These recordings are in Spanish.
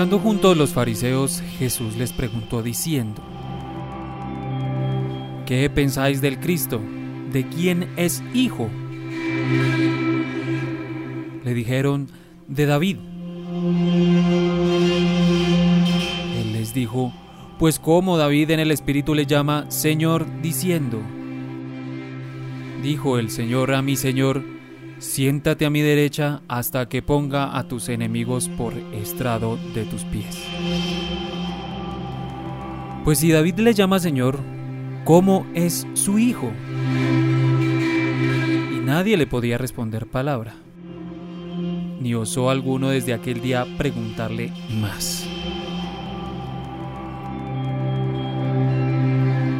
Estando junto a los fariseos, Jesús les preguntó diciendo, ¿Qué pensáis del Cristo? ¿De quién es hijo? Le dijeron, de David. Él les dijo, pues como David en el Espíritu le llama Señor diciendo, dijo el Señor a mi Señor, siéntate a mi derecha hasta que ponga a tus enemigos por estrado de tus pies. Pues si David le llama Señor, ¿cómo es su hijo? Y nadie le podía responder palabra, ni osó alguno desde aquel día preguntarle más.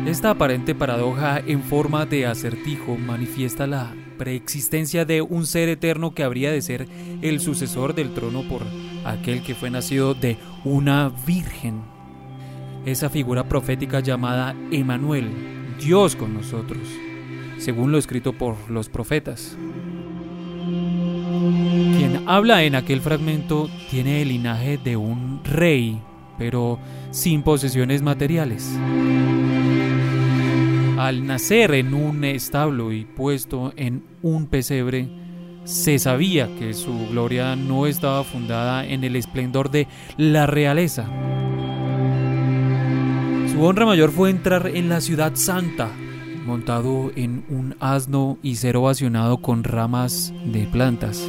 Esta aparente paradoja en forma de acertijo manifiesta la preexistencia de un ser eterno que habría de ser el sucesor del trono por aquel que fue nacido de una virgen. Esa figura profética llamada Emanuel, Dios con nosotros, según lo escrito por los profetas. Quien habla en aquel fragmento tiene el linaje de un rey, pero sin posesiones materiales. Al nacer en un establo y puesto en un pesebre, se sabía que su gloria no estaba fundada en el esplendor de la realeza. Su honra mayor fue entrar en la ciudad santa, montado en un asno y ser ovacionado con ramas de plantas.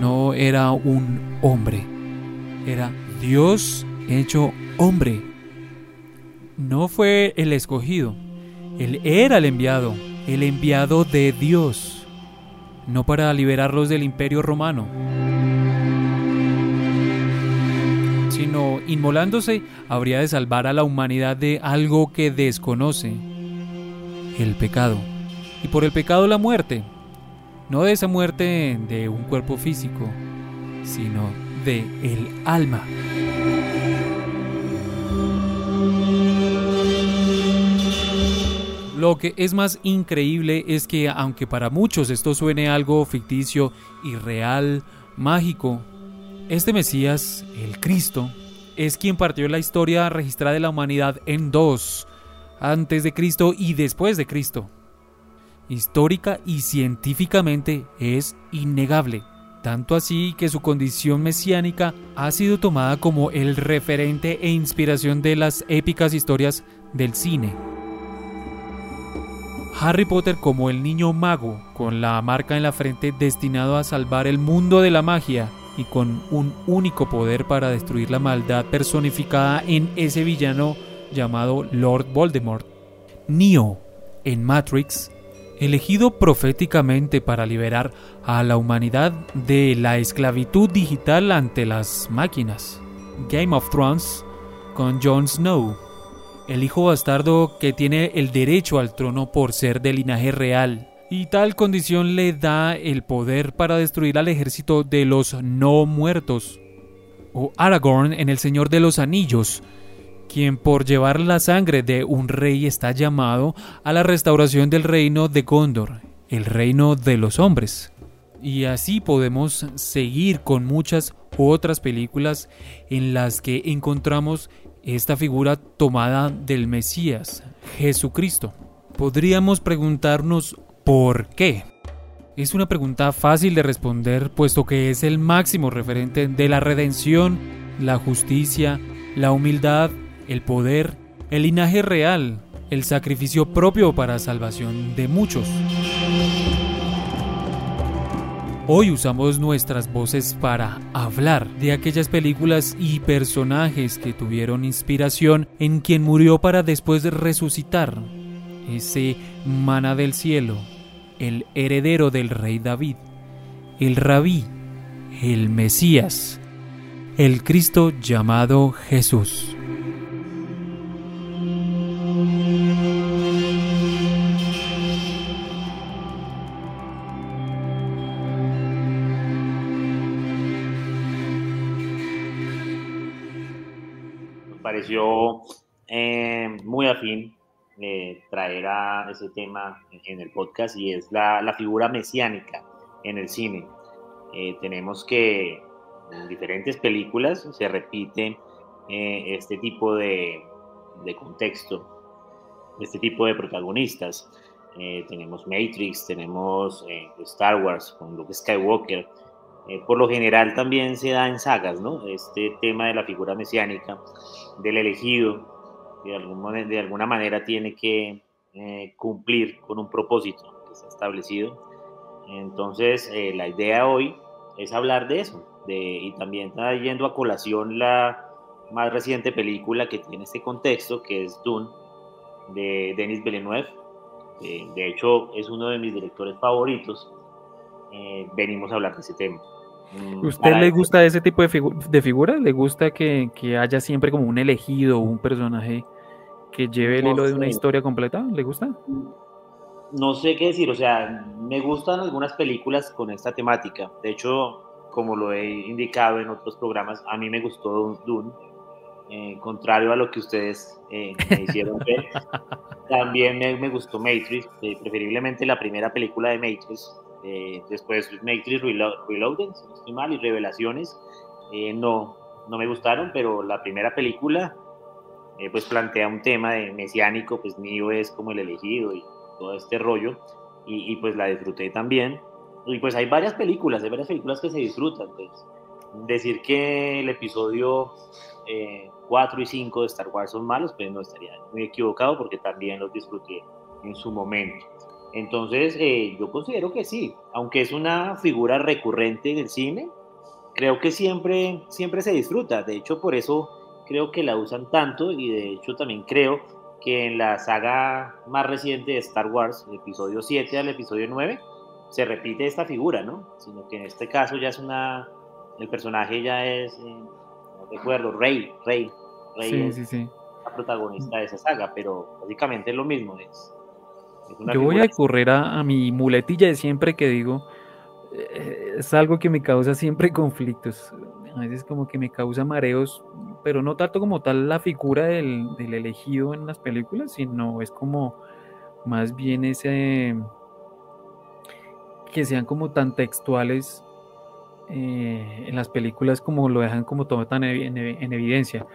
No era un hombre, era Dios hecho hombre. No fue el escogido, él era el enviado, el enviado de Dios, no para liberarlos del imperio romano, sino inmolándose habría de salvar a la humanidad de algo que desconoce, el pecado, y por el pecado la muerte, no de esa muerte de un cuerpo físico, sino de el alma. Lo que es más increíble es que aunque para muchos esto suene algo ficticio, irreal, mágico, este Mesías, el Cristo, es quien partió la historia registrada de la humanidad en dos, antes de Cristo y después de Cristo. Histórica y científicamente es innegable, tanto así que su condición mesiánica ha sido tomada como el referente e inspiración de las épicas historias del cine. Harry Potter como el niño mago, con la marca en la frente destinado a salvar el mundo de la magia y con un único poder para destruir la maldad personificada en ese villano llamado Lord Voldemort. Neo, en Matrix, elegido proféticamente para liberar a la humanidad de la esclavitud digital ante las máquinas. Game of Thrones, con Jon Snow el hijo bastardo que tiene el derecho al trono por ser de linaje real. Y tal condición le da el poder para destruir al ejército de los no muertos. O Aragorn en El Señor de los Anillos, quien por llevar la sangre de un rey está llamado a la restauración del reino de Gondor, el reino de los hombres. Y así podemos seguir con muchas otras películas en las que encontramos esta figura tomada del Mesías, Jesucristo. Podríamos preguntarnos ¿por qué? Es una pregunta fácil de responder puesto que es el máximo referente de la redención, la justicia, la humildad, el poder, el linaje real, el sacrificio propio para salvación de muchos. Hoy usamos nuestras voces para hablar de aquellas películas y personajes que tuvieron inspiración en quien murió para después resucitar, ese mana del cielo, el heredero del rey David, el rabí, el Mesías, el Cristo llamado Jesús. Pareció eh, muy afín eh, traer a ese tema en el podcast y es la, figura mesiánica en el cine. eh, tenemos que en diferentes películas se repite este tipo de, de, contexto, este tipo de protagonistas. Tenemos Matrix, tenemos Star Wars con Luke Skywalker. Por lo general también se da en sagas, ¿no? Este tema de la figura mesiánica, del elegido, de, de alguna manera tiene que cumplir con un propósito que ha establecido. Entonces, la idea hoy es hablar de eso. De, y también está yendo a colación la más reciente película que tiene este contexto, que es Dune, de Denis Villeneuve. de hecho, es uno de mis directores favoritos. Eh, venimos a hablar de ese tema. Mm, ¿Usted le gusta ese tipo de, de figuras? ¿Le gusta que, que, haya siempre como un elegido, un personaje que lleve el hilo de una historia completa? ¿Le gusta? no sé qué decir, o sea, me gustan algunas películas con esta temática. De hecho, como lo he indicado en otros programas, a mí me gustó Dune, eh, contrario a lo que ustedes eh, me hicieron ver. También me, gustó Matrix, eh, preferiblemente la primera película de Matrix. Después Matrix Reloaded, si no estoy mal, y Revelaciones. no, no me gustaron, pero la primera película pues plantea un tema de mesiánico, pues mío es como el elegido y todo este rollo, y, pues la disfruté también. Y pues hay varias películas, hay varias películas que se disfrutan. Pues. Decir que el episodio 4 eh, y 5 de Star Wars son malos, pues no estaría muy equivocado porque también los disfruté en su momento. Entonces, eh, yo considero que sí, aunque es una figura recurrente en el cine, creo que siempre, siempre se disfruta. De hecho, por eso creo que la usan tanto y de hecho también creo que en la saga más reciente de Star Wars, el episodio 7 al episodio 9, se repite esta figura, ¿no? Sino que en este caso ya es una, el personaje ya es, eh, no recuerdo, Rey, Rey, Rey es la protagonista de esa saga, pero básicamente es lo mismo. Es, Yo voy a correr a, mi muletilla de siempre que digo, eh, es algo que me causa siempre conflictos. A veces como que me causa mareos pero no tanto como tal la figura del, elegido en las películas, sino es como más bien ese que sean como tan textuales eh, en las películas como lo dejan como todo tan en, evidencia.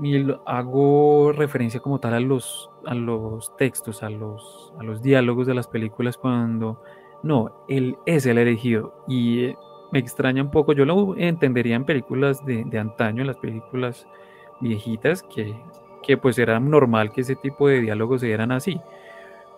Y hago referencia como tal a los, a los textos, a los, a los diálogos de las películas cuando no, él es el elegido y me extraña un poco, yo lo entendería en películas de, antaño, en las películas viejitas, que, que, pues era normal que ese tipo de diálogos se dieran así.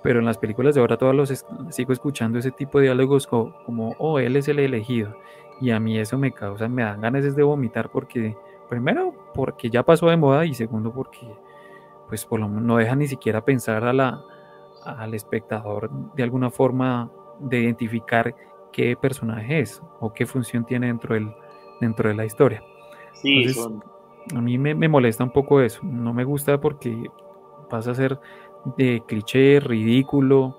Pero en las películas de ahora todos los sigo escuchando ese tipo de diálogos como, oh, él es el elegido. Y a mí eso me causa, me dan ganas de vomitar porque, primero, porque ya pasó de moda y segundo, porque pues por lo menos no deja ni siquiera pensar a la, al espectador de alguna forma de identificar qué personaje es o qué función tiene dentro, del, dentro de la historia. Sí, a mí me, molesta un poco eso. No me gusta porque pasa a ser de cliché, ridículo,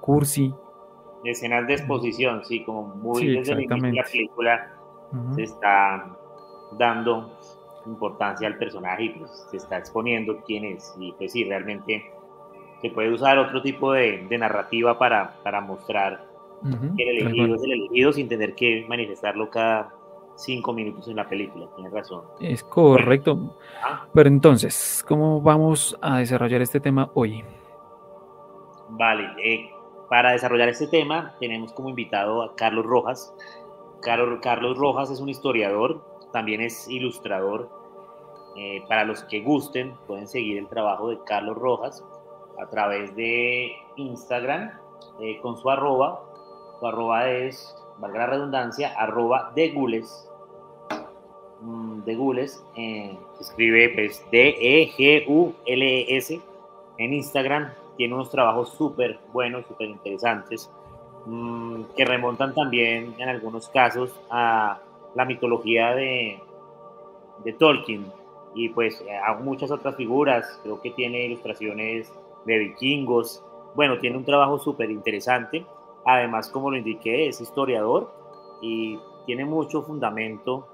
cursi. Escenas de exposición, sí, como muy desde el inicio de la película se está dando importancia al personaje y pues se está exponiendo quién es. Y pues sí, realmente se puede usar otro tipo de, de narrativa para, para mostrar el elegido es el elegido sin tener que manifestarlo cada cinco minutos en la película, tienes razón. Es correcto. Ah. Pero entonces, ¿cómo vamos a desarrollar este tema hoy? Vale, eh, para desarrollar este tema tenemos como invitado a Carlos Rojas. Carlos, Carlos Rojas es un historiador, también es ilustrador. Eh, para los que gusten, pueden seguir el trabajo de Carlos Rojas a través de Instagram eh, con su arroba arroba es, valga la redundancia, arroba de Gules. Mm, de Gules, eh, escribe pues D-E-G-U-L-E-S en Instagram. Tiene unos trabajos súper buenos, súper interesantes, mm, que remontan también en algunos casos a la mitología de, Tolkien y pues a muchas otras figuras. Creo que tiene ilustraciones de vikingos. Bueno, tiene un trabajo súper interesante Además, como lo indiqué, es historiador y tiene mucho fundamento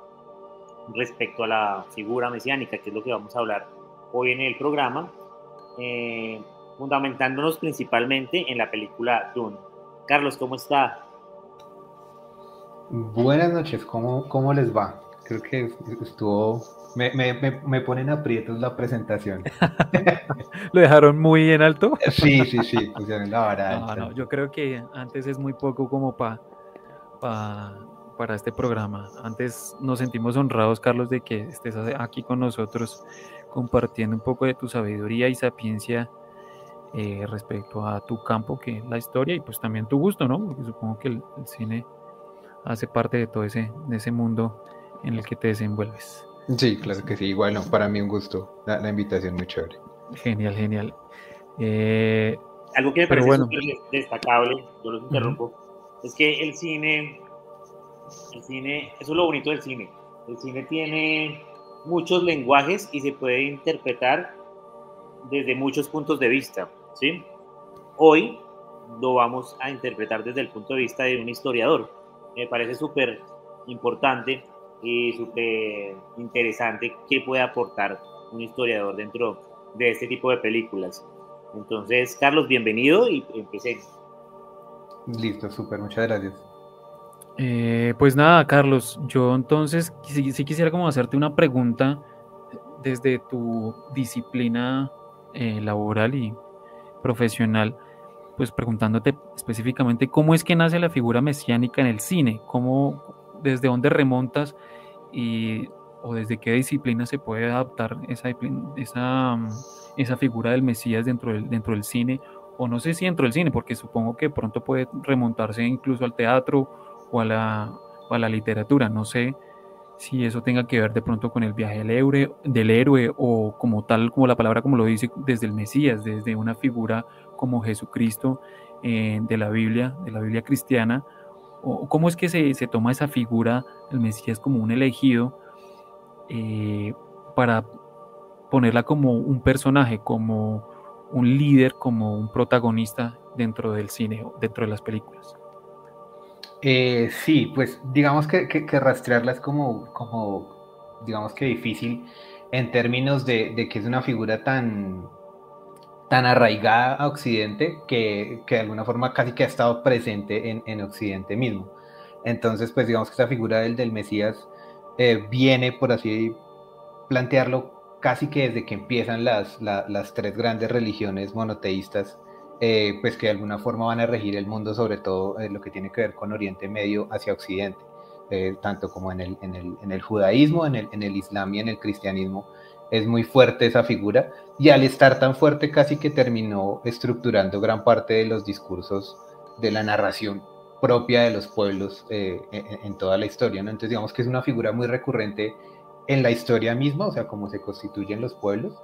respecto a la figura mesiánica, que es lo que vamos a hablar hoy en el programa, eh, fundamentándonos principalmente en la película Dune. Carlos, ¿cómo está? Buenas noches, ¿cómo, cómo les va? Creo que estuvo... Me, me, me, ponen aprietos la presentación. ¿Lo dejaron muy en alto? Sí, sí, sí, pusieron la vara. No, no, yo creo que antes es muy poco como para para este programa. Antes nos sentimos honrados, Carlos, de que estés aquí con nosotros compartiendo un poco de tu sabiduría y sapiencia eh, respecto a tu campo, que es la historia, y pues también tu gusto, ¿no? Porque supongo que el, cine hace parte de todo ese, de ese mundo en el que te desenvuelves. Sí, claro que sí. Bueno, para mí un gusto. La, invitación muy chévere. Genial, genial. Eh, Algo que me parece bueno. destacable, yo lo interrumpo, es que el cine, el cine, eso es lo bonito del cine. El cine tiene muchos lenguajes y se puede interpretar desde muchos puntos de vista, ¿sí? Hoy lo vamos a interpretar desde el punto de vista de un historiador. Me parece súper importante y súper interesante qué puede aportar un historiador dentro de este tipo de películas. Entonces, Carlos, bienvenido y empecemos. Listo, súper, muchas gracias. Eh, pues nada, Carlos, yo entonces sí, quisiera como hacerte una pregunta desde tu disciplina eh, laboral y profesional, pues preguntándote específicamente cómo es que nace la figura mesiánica en el cine, cómo, desde dónde remontas y o desde qué disciplina se puede adaptar esa, esa, esa figura del Mesías dentro del, dentro del cine, o no sé si dentro del cine, porque supongo que pronto puede remontarse incluso al teatro o a la, a la literatura. No sé si eso tenga que ver de pronto con el viaje del héroe, del héroe o como tal, como la palabra como lo dice, desde el Mesías, desde una figura como Jesucristo eh, de la Biblia, de la Biblia cristiana, o cómo es que se, se toma esa figura del Mesías como un elegido eh, para ponerla como un personaje, como un líder, como un protagonista dentro del cine, dentro de las películas. Eh, sí, pues digamos que, rastrearla es como, como, digamos que difícil en términos de, que es una figura tan, tan arraigada a Occidente que, de alguna forma casi que ha estado presente en, Occidente mismo. Entonces, pues digamos que esta figura del, del Mesías eh, viene, por así plantearlo, casi que desde que empiezan las, las tres grandes religiones monoteístas eh, pues que de alguna forma van a regir el mundo, sobre todo eh, lo que tiene que ver con Oriente Medio hacia Occidente, tanto como en el, en el, en el judaísmo, en el, en el, islam y en el cristianismo. Es muy fuerte esa figura y al estar tan fuerte casi que terminó estructurando gran parte de los discursos de la narración propia de los pueblos en, en, toda la historia. ¿no? Entonces digamos que es una figura muy recurrente en la historia misma, o sea, cómo se constituyen los pueblos,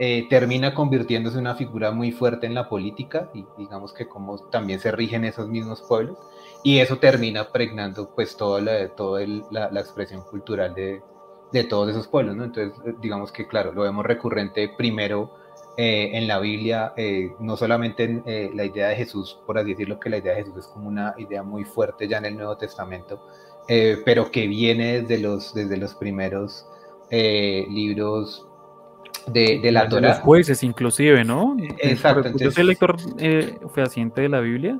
eh, termina convirtiéndose en una figura muy fuerte en la política y digamos que como también se rigen esos mismos pueblos y eso termina pregnando pues toda la, toda la, expresión cultural de, de, todos esos pueblos, ¿no? Entonces eh, digamos que claro, lo vemos recurrente primero eh, en la Biblia, no solamente en la idea de Jesús, por así decirlo, que la idea de Jesús es como una idea muy fuerte ya en el Nuevo Testamento, pero que viene desde los, desde los primeros libros de, la Torah. Los jueces, inclusive, ¿no? Exacto. Yo soy lector eh, fehaciente de la Biblia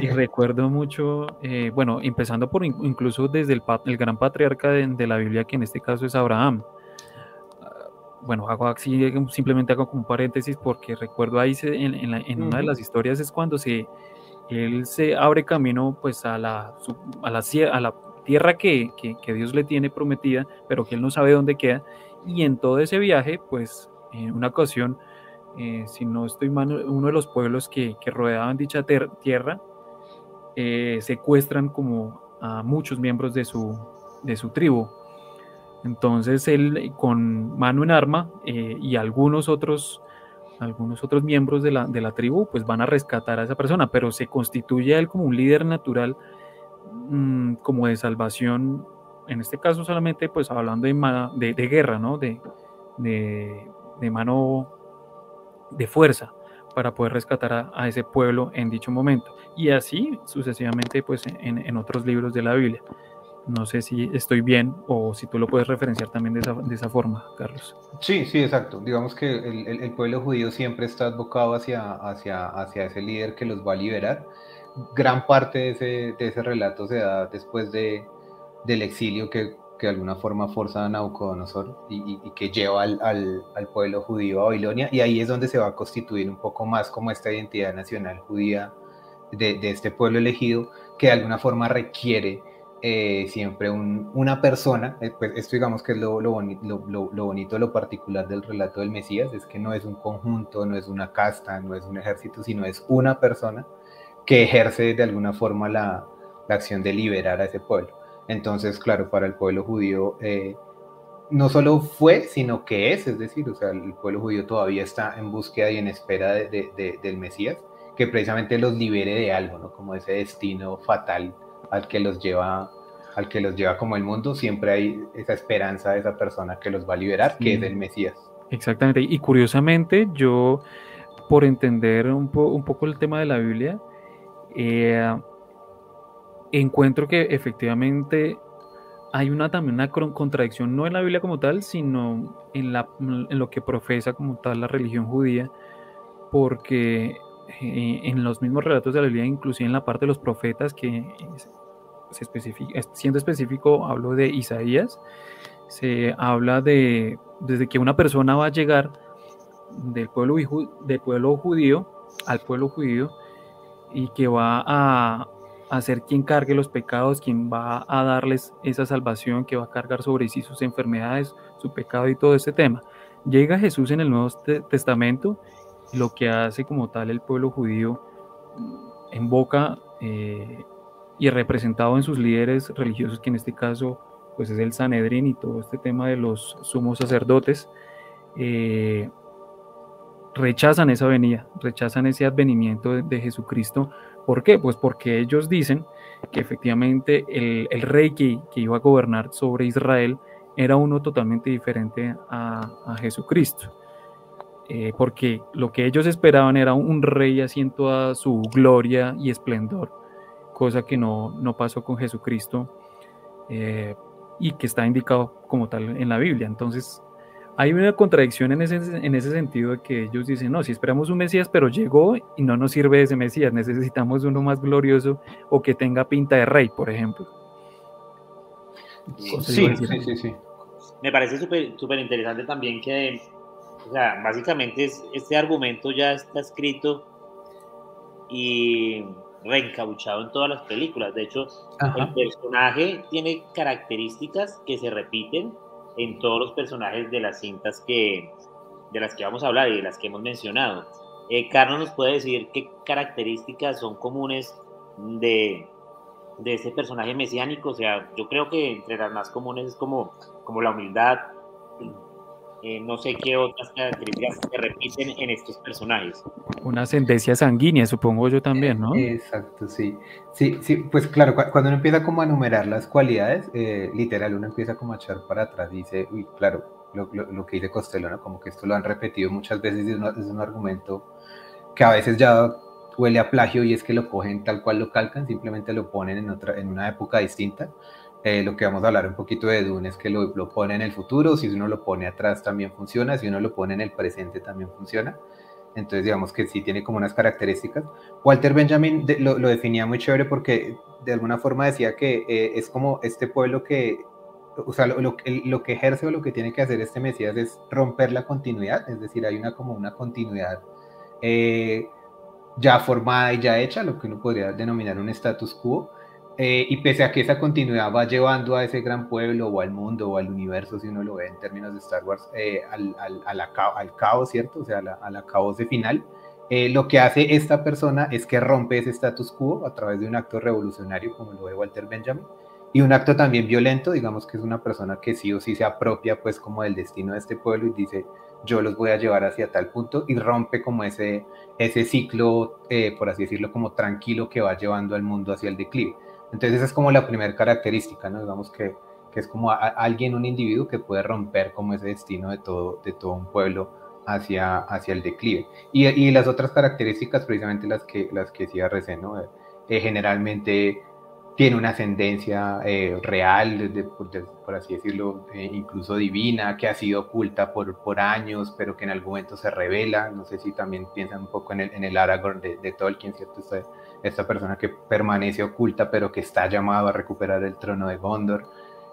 y recuerdo mucho, eh, bueno, empezando por incluso desde el, el gran patriarca de, la Biblia, que en este caso es Abraham. Ah, bueno, hago así, simplemente hago como un paréntesis porque recuerdo ahí en, una de las historias es cuando se, él se abre camino pues a la, a la, a la tierra que, que, que Dios le tiene prometida, pero que él no sabe dónde queda y en todo ese viaje, pues en una ocasión, eh, si no estoy mal, uno de los pueblos que, rodeaban dicha tierra eh, secuestran como a muchos miembros de su, de su tribu. Entonces él con mano en arma eh, y algunos otros, algunos otros miembros de la, de la, tribu pues van a rescatar a esa persona, pero se constituye él como un líder natural mm, como de salvación en este caso solamente pues hablando de, de, guerra, ¿no? De, de, mano de fuerza para poder rescatar a, ese pueblo en dicho momento. Y así sucesivamente pues en, otros libros de la Biblia. No sé si estoy bien o si tú lo puedes referenciar también de esa, de esa forma, Carlos. Sí, sí, exacto. Digamos que el, el, pueblo judío siempre está abocado hacia, hacia, hacia ese líder que los va a liberar gran parte de ese, de ese relato se da después de, del exilio que, que, de alguna forma forza a Nabucodonosor y, y, que lleva al, al, al, pueblo judío a Babilonia, y ahí es donde se va a constituir un poco más como esta identidad nacional judía de, de este pueblo elegido, que de alguna forma requiere eh, siempre un, una persona, eh, pues esto digamos que es lo, lo, lo, lo, bonito, lo particular del relato del Mesías, es que no es un conjunto, no es una casta, no es un ejército, sino es una persona que ejerce de alguna forma la, la acción de liberar a ese pueblo. Entonces, claro, para el pueblo judío eh, no solo fue, sino que es, es decir, o sea, el pueblo judío todavía está en búsqueda y en espera de, de, del Mesías, que precisamente los libere de algo, ¿no? Como ese destino fatal al que los lleva al que los lleva como el mundo, siempre hay esa esperanza de esa persona que los va a liberar, que es el Mesías. Exactamente, y curiosamente yo, por entender un, un poco el tema de la Biblia, eh, encuentro que efectivamente hay una también una contradicción, no en la Biblia como tal, sino en, lo que profesa como tal la religión judía, porque eh, en los mismos relatos de la Biblia, inclusive en la parte de los profetas, que siendo específico, hablo de Isaías, se habla de desde que una persona va a llegar del pueblo, del pueblo judío al pueblo judío y que va a, a ser quien cargue los pecados, quien va a darles esa salvación, que va a cargar sobre sí sus enfermedades, su pecado y todo ese tema. Llega Jesús en el Nuevo Testamento lo que hace como tal el pueblo judío en boca eh, y representado en sus líderes religiosos, que en este caso pues es el Sanedrín y todo este tema de los sumos sacerdotes, eh, rechazan esa venida, rechazan ese advenimiento de, Jesucristo. ¿Por qué? Pues porque ellos dicen que efectivamente el, rey que, iba a gobernar sobre Israel era uno totalmente diferente a, Jesucristo. Eh, porque lo que ellos esperaban era un rey así en toda su gloria y esplendor, cosa que no, no pasó con Jesucristo eh, y que está indicado como tal en la Biblia. Entonces, hay una contradicción en ese, en ese sentido de que ellos dicen, no, si esperamos un Mesías, pero llegó y no nos sirve ese Mesías, necesitamos uno más glorioso o que tenga pinta de rey, por ejemplo. Sí, sí, sí, sí, Me parece súper interesante también que, o sea, básicamente este argumento ya está escrito y reencauchado en todas las películas. De hecho, el personaje tiene características que se repiten en todos los personajes de las cintas que, de las que vamos a hablar y de las que hemos mencionado. Eh, Carlos nos puede decir qué características son comunes de, de este personaje mesiánico. O sea, yo creo que entre las más comunes es como, como la humildad, eh, no sé qué otras características se repiten en estos personajes. Una ascendencia sanguínea, supongo yo también, ¿no? Exacto, sí. Sí, sí, pues claro, cuando uno empieza como a enumerar las cualidades, eh, literal, uno empieza como a echar para atrás y dice, uy, claro, lo, lo, que dice Costello, ¿no? Como que esto lo han repetido muchas veces y es, es un argumento que a veces ya huele a plagio y es que lo cogen tal cual lo calcan, simplemente lo ponen en, otra, en una época distinta eh, lo que vamos a hablar un poquito de Dune es que lo, lo, pone en el futuro, si uno lo pone atrás también funciona, si uno lo pone en el presente también funciona. Entonces digamos que sí tiene como unas características. Walter Benjamin lo, lo, definía muy chévere porque de alguna forma decía que eh, es como este pueblo que, o sea, lo, lo, lo, que ejerce o lo que tiene que hacer este Mesías es romper la continuidad, es decir, hay una como una continuidad eh, ya formada y ya hecha, lo que uno podría denominar un status quo, eh, y pese a que esa continuidad va llevando a ese gran pueblo o al mundo o al universo, si uno lo ve en términos de Star Wars, eh, al, al, al, caos, ¿cierto? O sea, a la, caos de final, eh, lo que hace esta persona es que rompe ese status quo a través de un acto revolucionario, como lo ve Walter Benjamin, y un acto también violento, digamos que es una persona que sí o sí se apropia pues como del destino de este pueblo y dice, yo los voy a llevar hacia tal punto y rompe como ese, ese ciclo, por así decirlo, como tranquilo que va llevando al mundo hacia el declive. Entonces esa es como la primera característica, ¿no? Digamos que, que es como alguien, un individuo que puede romper como ese destino de todo, de todo un pueblo hacia, hacia el declive. Y, y las otras características, precisamente las que, las que decía recién, ¿no? Eh, eh, generalmente tiene una ascendencia eh, real, de, por, así decirlo, incluso divina, que ha sido oculta por, por años, pero que en algún momento se revela. No sé si también piensan un poco en el, en el Aragorn de, de Tolkien, ¿cierto? Este, esta persona que permanece oculta pero que está llamado a recuperar el trono de Gondor,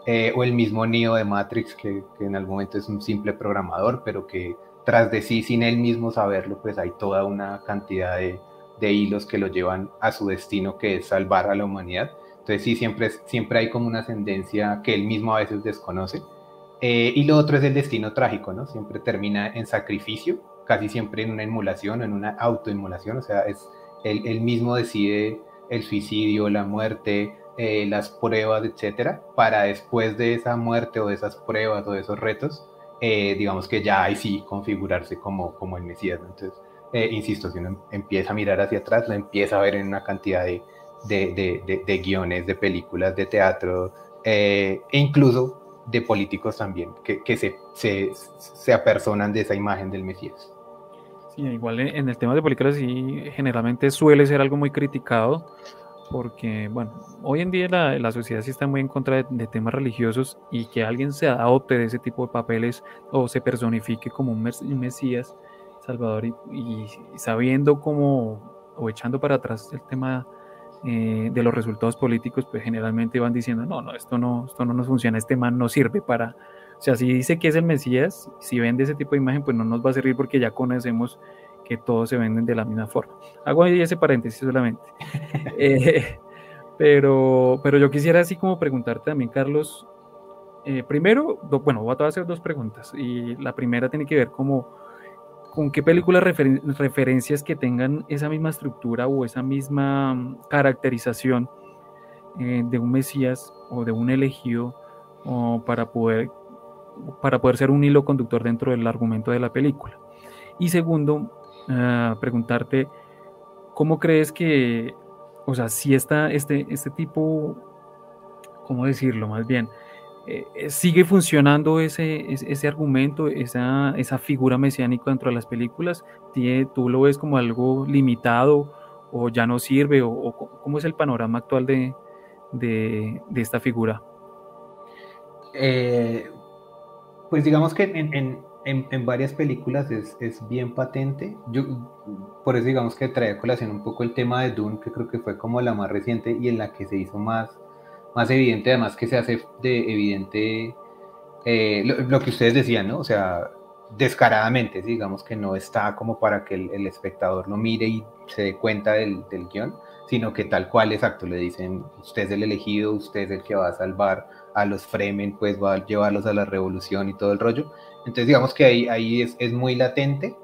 eh, o el mismo Neo de Matrix que, en algún momento es un simple programador, pero que tras de sí, sin él mismo saberlo, pues hay toda una cantidad de, de hilos que lo llevan a su destino, que es salvar a la humanidad. Entonces sí, siempre, siempre hay como una ascendencia que él mismo a veces desconoce. Eh, y lo otro es el destino trágico, ¿no? Siempre termina en sacrificio, casi siempre en una emulación, en una autoinmolación, o sea, es él, mismo decide el suicidio, la muerte, eh, las pruebas, etcétera, para después de esa muerte o de esas pruebas o de esos retos, eh, digamos que ya hay sí configurarse como, como el Mesías. Entonces, insisto, si uno empieza a mirar hacia atrás, lo empieza a ver en una cantidad de, de, de, de guiones, de películas, de teatro, e incluso de políticos también, que, que se, se, se, apersonan de esa imagen del Mesías. Sí, igual en el tema de películas sí, generalmente suele ser algo muy criticado, porque, bueno, hoy en día la, la sociedad sí está muy en contra de, temas religiosos y que alguien se adopte de ese tipo de papeles o se personifique como un, Mesías, Salvador, y, y sabiendo cómo, o echando para atrás el tema eh, de los resultados políticos, pues generalmente van diciendo, no, no, esto no, esto no nos funciona, este man no sirve para, o sea, si dice que es el Mesías, si vende ese tipo de imagen, pues no nos va a servir porque ya conocemos que todos se venden de la misma forma. Hago ahí ese paréntesis solamente. Eh, pero, pero yo quisiera así como preguntarte también, Carlos, eh, primero, bueno, voy a hacer dos preguntas y la primera tiene que ver como con qué películas referencias que tengan esa misma estructura o esa misma mm, caracterización eh, de un Mesías o de un elegido o para poder para poder ser un hilo conductor dentro del argumento de la película. Y segundo, ah, preguntarte cómo crees que, o sea, si está este, este tipo, ¿cómo decirlo? Más bien, eh, eh, sigue funcionando ese, ese, argumento, esa, esa, figura mesiánica dentro de las películas? ¿Tú lo ves como algo limitado o ya no sirve? ¿O, cómo es el panorama actual de, de, esta figura? Eh, pues digamos que en, en, en, varias películas es, es, bien patente. Yo, por eso digamos que trae a colación un poco el tema de Dune, que creo que fue como la más reciente y en la que se hizo más más evidente, además que se hace de evidente eh, lo, que ustedes decían, ¿no? O sea, descaradamente, digamos que no está como para que el, espectador lo mire y se dé cuenta del, del, guion, sino que tal cual, exacto, le dicen, usted es el elegido, usted es el que va a salvar a los Fremen, pues va a llevarlos a la revolución y todo el rollo. Entonces, digamos que ahí, ahí es, es muy latente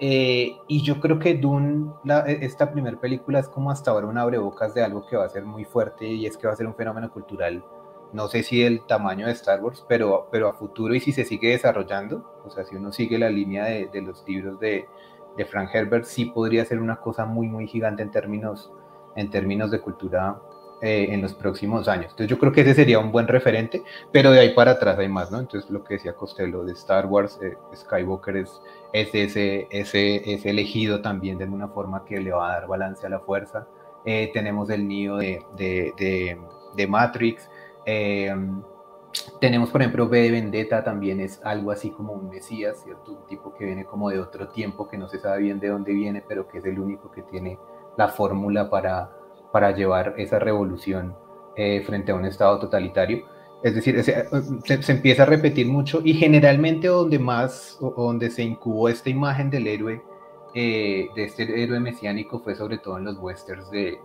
eh, y yo creo que Dune, e, esta primera película es como hasta ahora un abrebocas de algo que va a ser muy fuerte y es que va a ser un fenómeno cultural, no sé si del tamaño de Star Wars, pero, pero a futuro y si se sigue desarrollando, o sea, si uno sigue la línea de, de los libros de, de, Frank Herbert, sí podría ser una cosa muy, muy gigante en términos, en términos de cultura eh, en los próximos años. Entonces yo creo que ese sería un buen referente, pero de ahí para atrás hay más, ¿no? Entonces lo que decía Costello de Star Wars, eh, Skywalker es es ese, ese, elegido también de alguna forma que le va a dar balance a la fuerza. Eh, tenemos el nido de, de, de, Matrix. Eh, tenemos, por ejemplo, B de Vendetta, también es algo así como un Mesías, ¿cierto? Un tipo que viene como de otro tiempo, que no se sabe bien de dónde viene, pero que es el único que tiene la fórmula para, para llevar esa revolución eh, frente a un Estado totalitario. Es decir, se, empieza a repetir mucho y generalmente donde más, donde se incubó esta imagen del héroe, eh, de este héroe mesiánico fue sobre todo en los westerns de,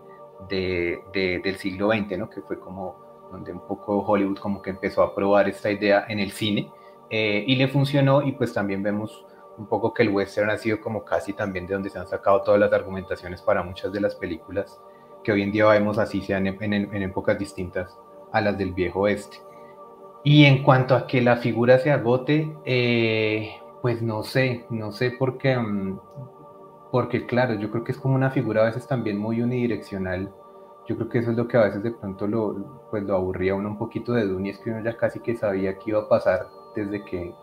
del siglo XX, ¿no? Que fue como donde un poco Hollywood como que empezó a probar esta idea en el cine eh, y le funcionó y pues también vemos un poco que el western ha sido como casi también de donde se han sacado todas las argumentaciones para muchas de las películas que hoy en día vemos así sean en, en épocas distintas a las del viejo oeste. Y en cuanto a que la figura se agote, eh, pues no sé, no sé por qué, mm, porque claro, yo creo que es como una figura a veces también muy unidireccional. Yo creo que eso es lo que a veces de pronto lo, pues lo aburría uno un poquito de Dune, es que uno ya casi que sabía que iba a pasar desde que,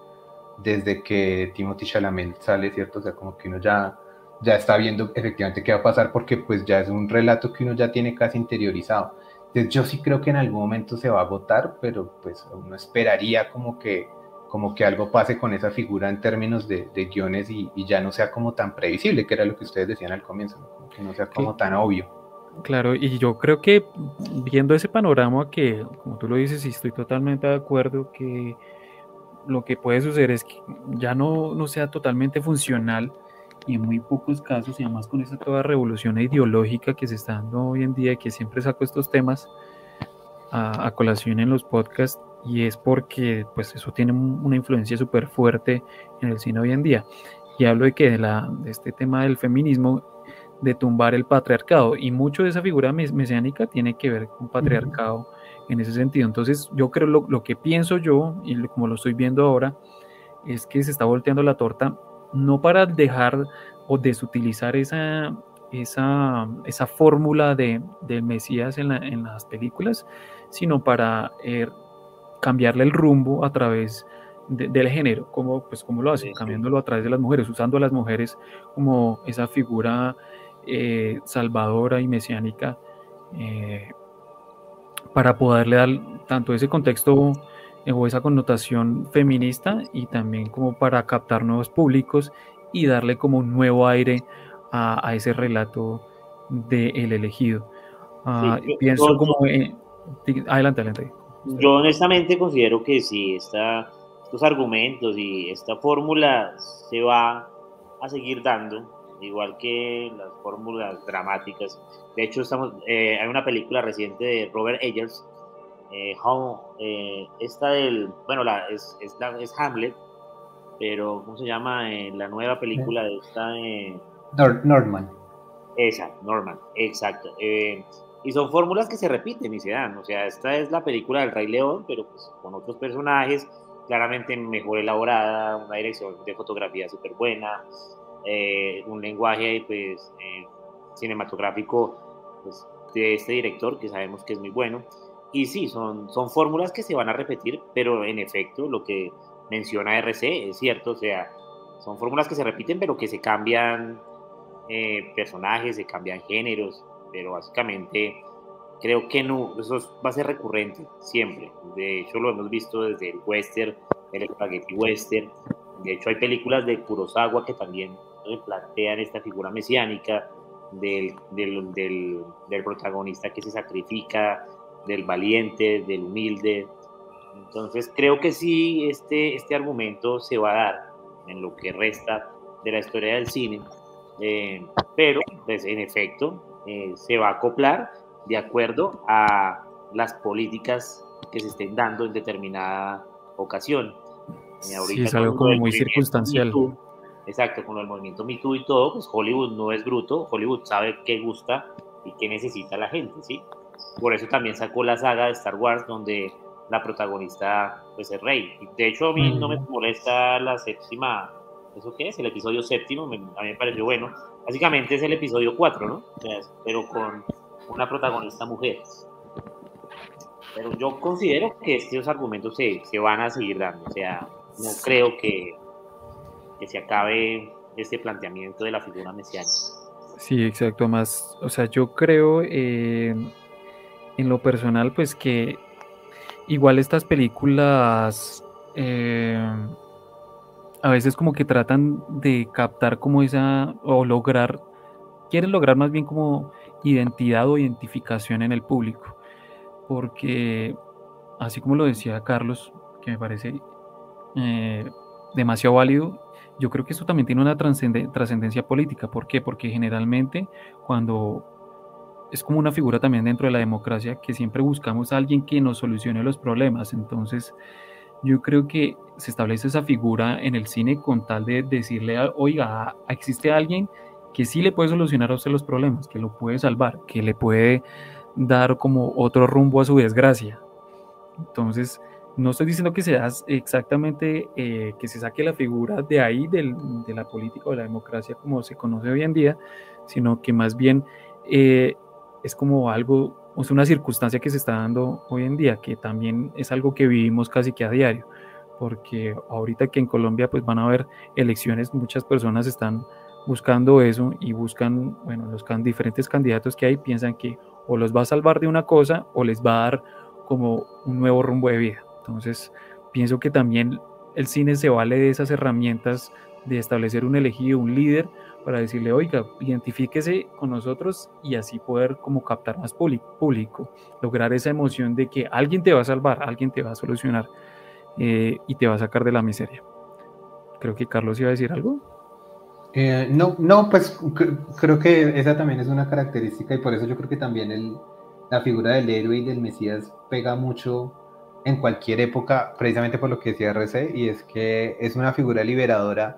desde que Timothy Chalamet sale, ¿cierto? O sea, como que uno ya, ya está viendo efectivamente qué va a pasar porque pues ya es un relato que uno ya tiene casi interiorizado. Yo sí creo que en algún momento se va a agotar, pero pues uno esperaría como que, como que algo pase con esa figura en términos de, guiones y, ya no sea como tan previsible, que era lo que ustedes decían al comienzo, que no sea como tan obvio. Claro, y yo creo que viendo ese panorama que, como tú lo dices, y estoy totalmente de acuerdo, que lo que puede suceder es que ya no, no sea totalmente funcional y en muy pocos casos, y además con esa toda revolución ideológica que se está dando hoy en día y que siempre saco estos temas a, colación en los podcasts, y es porque pues eso tiene una influencia súper fuerte en el cine hoy en día. Y hablo de que de, la, de este tema del feminismo, de tumbar el patriarcado, y mucho de esa figura mesiánica tiene que ver con patriarcado en ese sentido. Entonces yo creo lo, lo que pienso yo, y como lo estoy viendo ahora, es que se está volteando la torta no para dejar o desutilizar esa, esa, esa fórmula de, Mesías en, las películas, sino para eh, cambiarle el rumbo a través del género, como, pues, como lo hace, cambiándolo a través de las mujeres, usando a las mujeres como esa figura eh, salvadora y mesiánica eh, para poderle dar tanto ese contexto o esa connotación feminista y también como para captar nuevos públicos y darle como un nuevo aire a, ese relato de El elegido. Ah, pienso como... adelante, adelante. Yo honestamente considero que si esta, estos argumentos y esta fórmula se va a seguir dando, igual que las fórmulas dramáticas. De hecho, estamos, eh, hay una película reciente de Robert Eggers eh, eh, esta del, bueno, la, es, es, es, Hamlet, pero ¿cómo se llama? Eh, la nueva película de esta... Eh, Norman. Esa, Norman, exacto. Y son fórmulas que se repiten y se dan. O sea, esta es la película del Rey León, pero pues con otros personajes, claramente mejor elaborada, una dirección de fotografía súper buena, un lenguaje pues, cinematográfico pues, de este director que sabemos que es muy bueno. Y sí, son, son fórmulas que se van a repetir, pero en efecto, lo que menciona RC es cierto, o sea, son fórmulas que se repiten, pero que se cambian eh, personajes, se cambian géneros, pero básicamente creo que no, eso va a ser recurrente siempre. De hecho, lo hemos visto desde el western, el spaghetti western. De hecho, hay películas de Kurosawa que también plantean esta figura mesiánica del, del, del protagonista que se sacrifica del valiente, del humilde. Entonces creo que sí, este, este argumento se va a dar en lo que resta de la historia del cine, eh, pero pues, en efecto eh, se va a acoplar de acuerdo a las políticas que se estén dando en determinada ocasión. Eh, sí, es algo como muy circunstancial. exacto, con el movimiento Me y todo, pues Hollywood no es bruto, Hollywood sabe qué gusta y qué necesita la gente, ¿sí? Por eso también sacó la saga de Star Wars, donde la protagonista pues, es Rey. De hecho, a mí no me molesta la séptima, ¿eso qué es? El episodio séptimo, a mí me pareció bueno. Básicamente es el episodio 4, ¿no? pero con una protagonista mujer. Pero yo considero que estos argumentos se, se van a seguir dando. O sea, no creo que, que se acabe este planteamiento de la figura mesiánica. Sí, exacto. Más, o sea, yo creo eh, en lo personal, pues que igual estas películas eh, a veces como que tratan de captar como esa, o lograr, quieren lograr más bien como identidad o identificación en el público. Porque, así como lo decía Carlos, que me parece eh, demasiado válido, yo creo que eso también tiene una trascendencia política. ¿Por qué? Porque generalmente cuando es como una figura también dentro de la democracia que siempre buscamos a alguien que nos solucione los problemas. Entonces, yo creo que se establece esa figura en el cine con tal de decirle, oiga, existe alguien que sí le puede solucionar a usted los problemas, que lo puede salvar, que le puede dar como otro rumbo a su desgracia. Entonces, no estoy diciendo que sea exactamente eh, que se saque la figura de ahí de la política o de la democracia como se conoce hoy en día, sino que más bien eh, es como algo, es una circunstancia que se está dando hoy en día, que también es algo que vivimos casi que a diario, porque ahorita que en Colombia pues van a haber elecciones, muchas personas están buscando eso y buscan, bueno, los diferentes candidatos que hay piensan que o los va a salvar de una cosa o les va a dar como un nuevo rumbo de vida. Entonces, pienso que también el cine se vale de esas herramientas de establecer un elegido, un líder, para decirle, oiga, identifíquese con nosotros y así poder como captar más público, lograr esa emoción de que alguien te va a salvar, alguien te va a solucionar eh, y te va a sacar de la miseria. Creo que Carlos iba a decir algo. Eh, no, no, pues creo que esa también es una característica y por eso yo creo que también el, la figura del héroe y del Mesías pega mucho en cualquier época, precisamente por lo que decía RC, y es que es una figura liberadora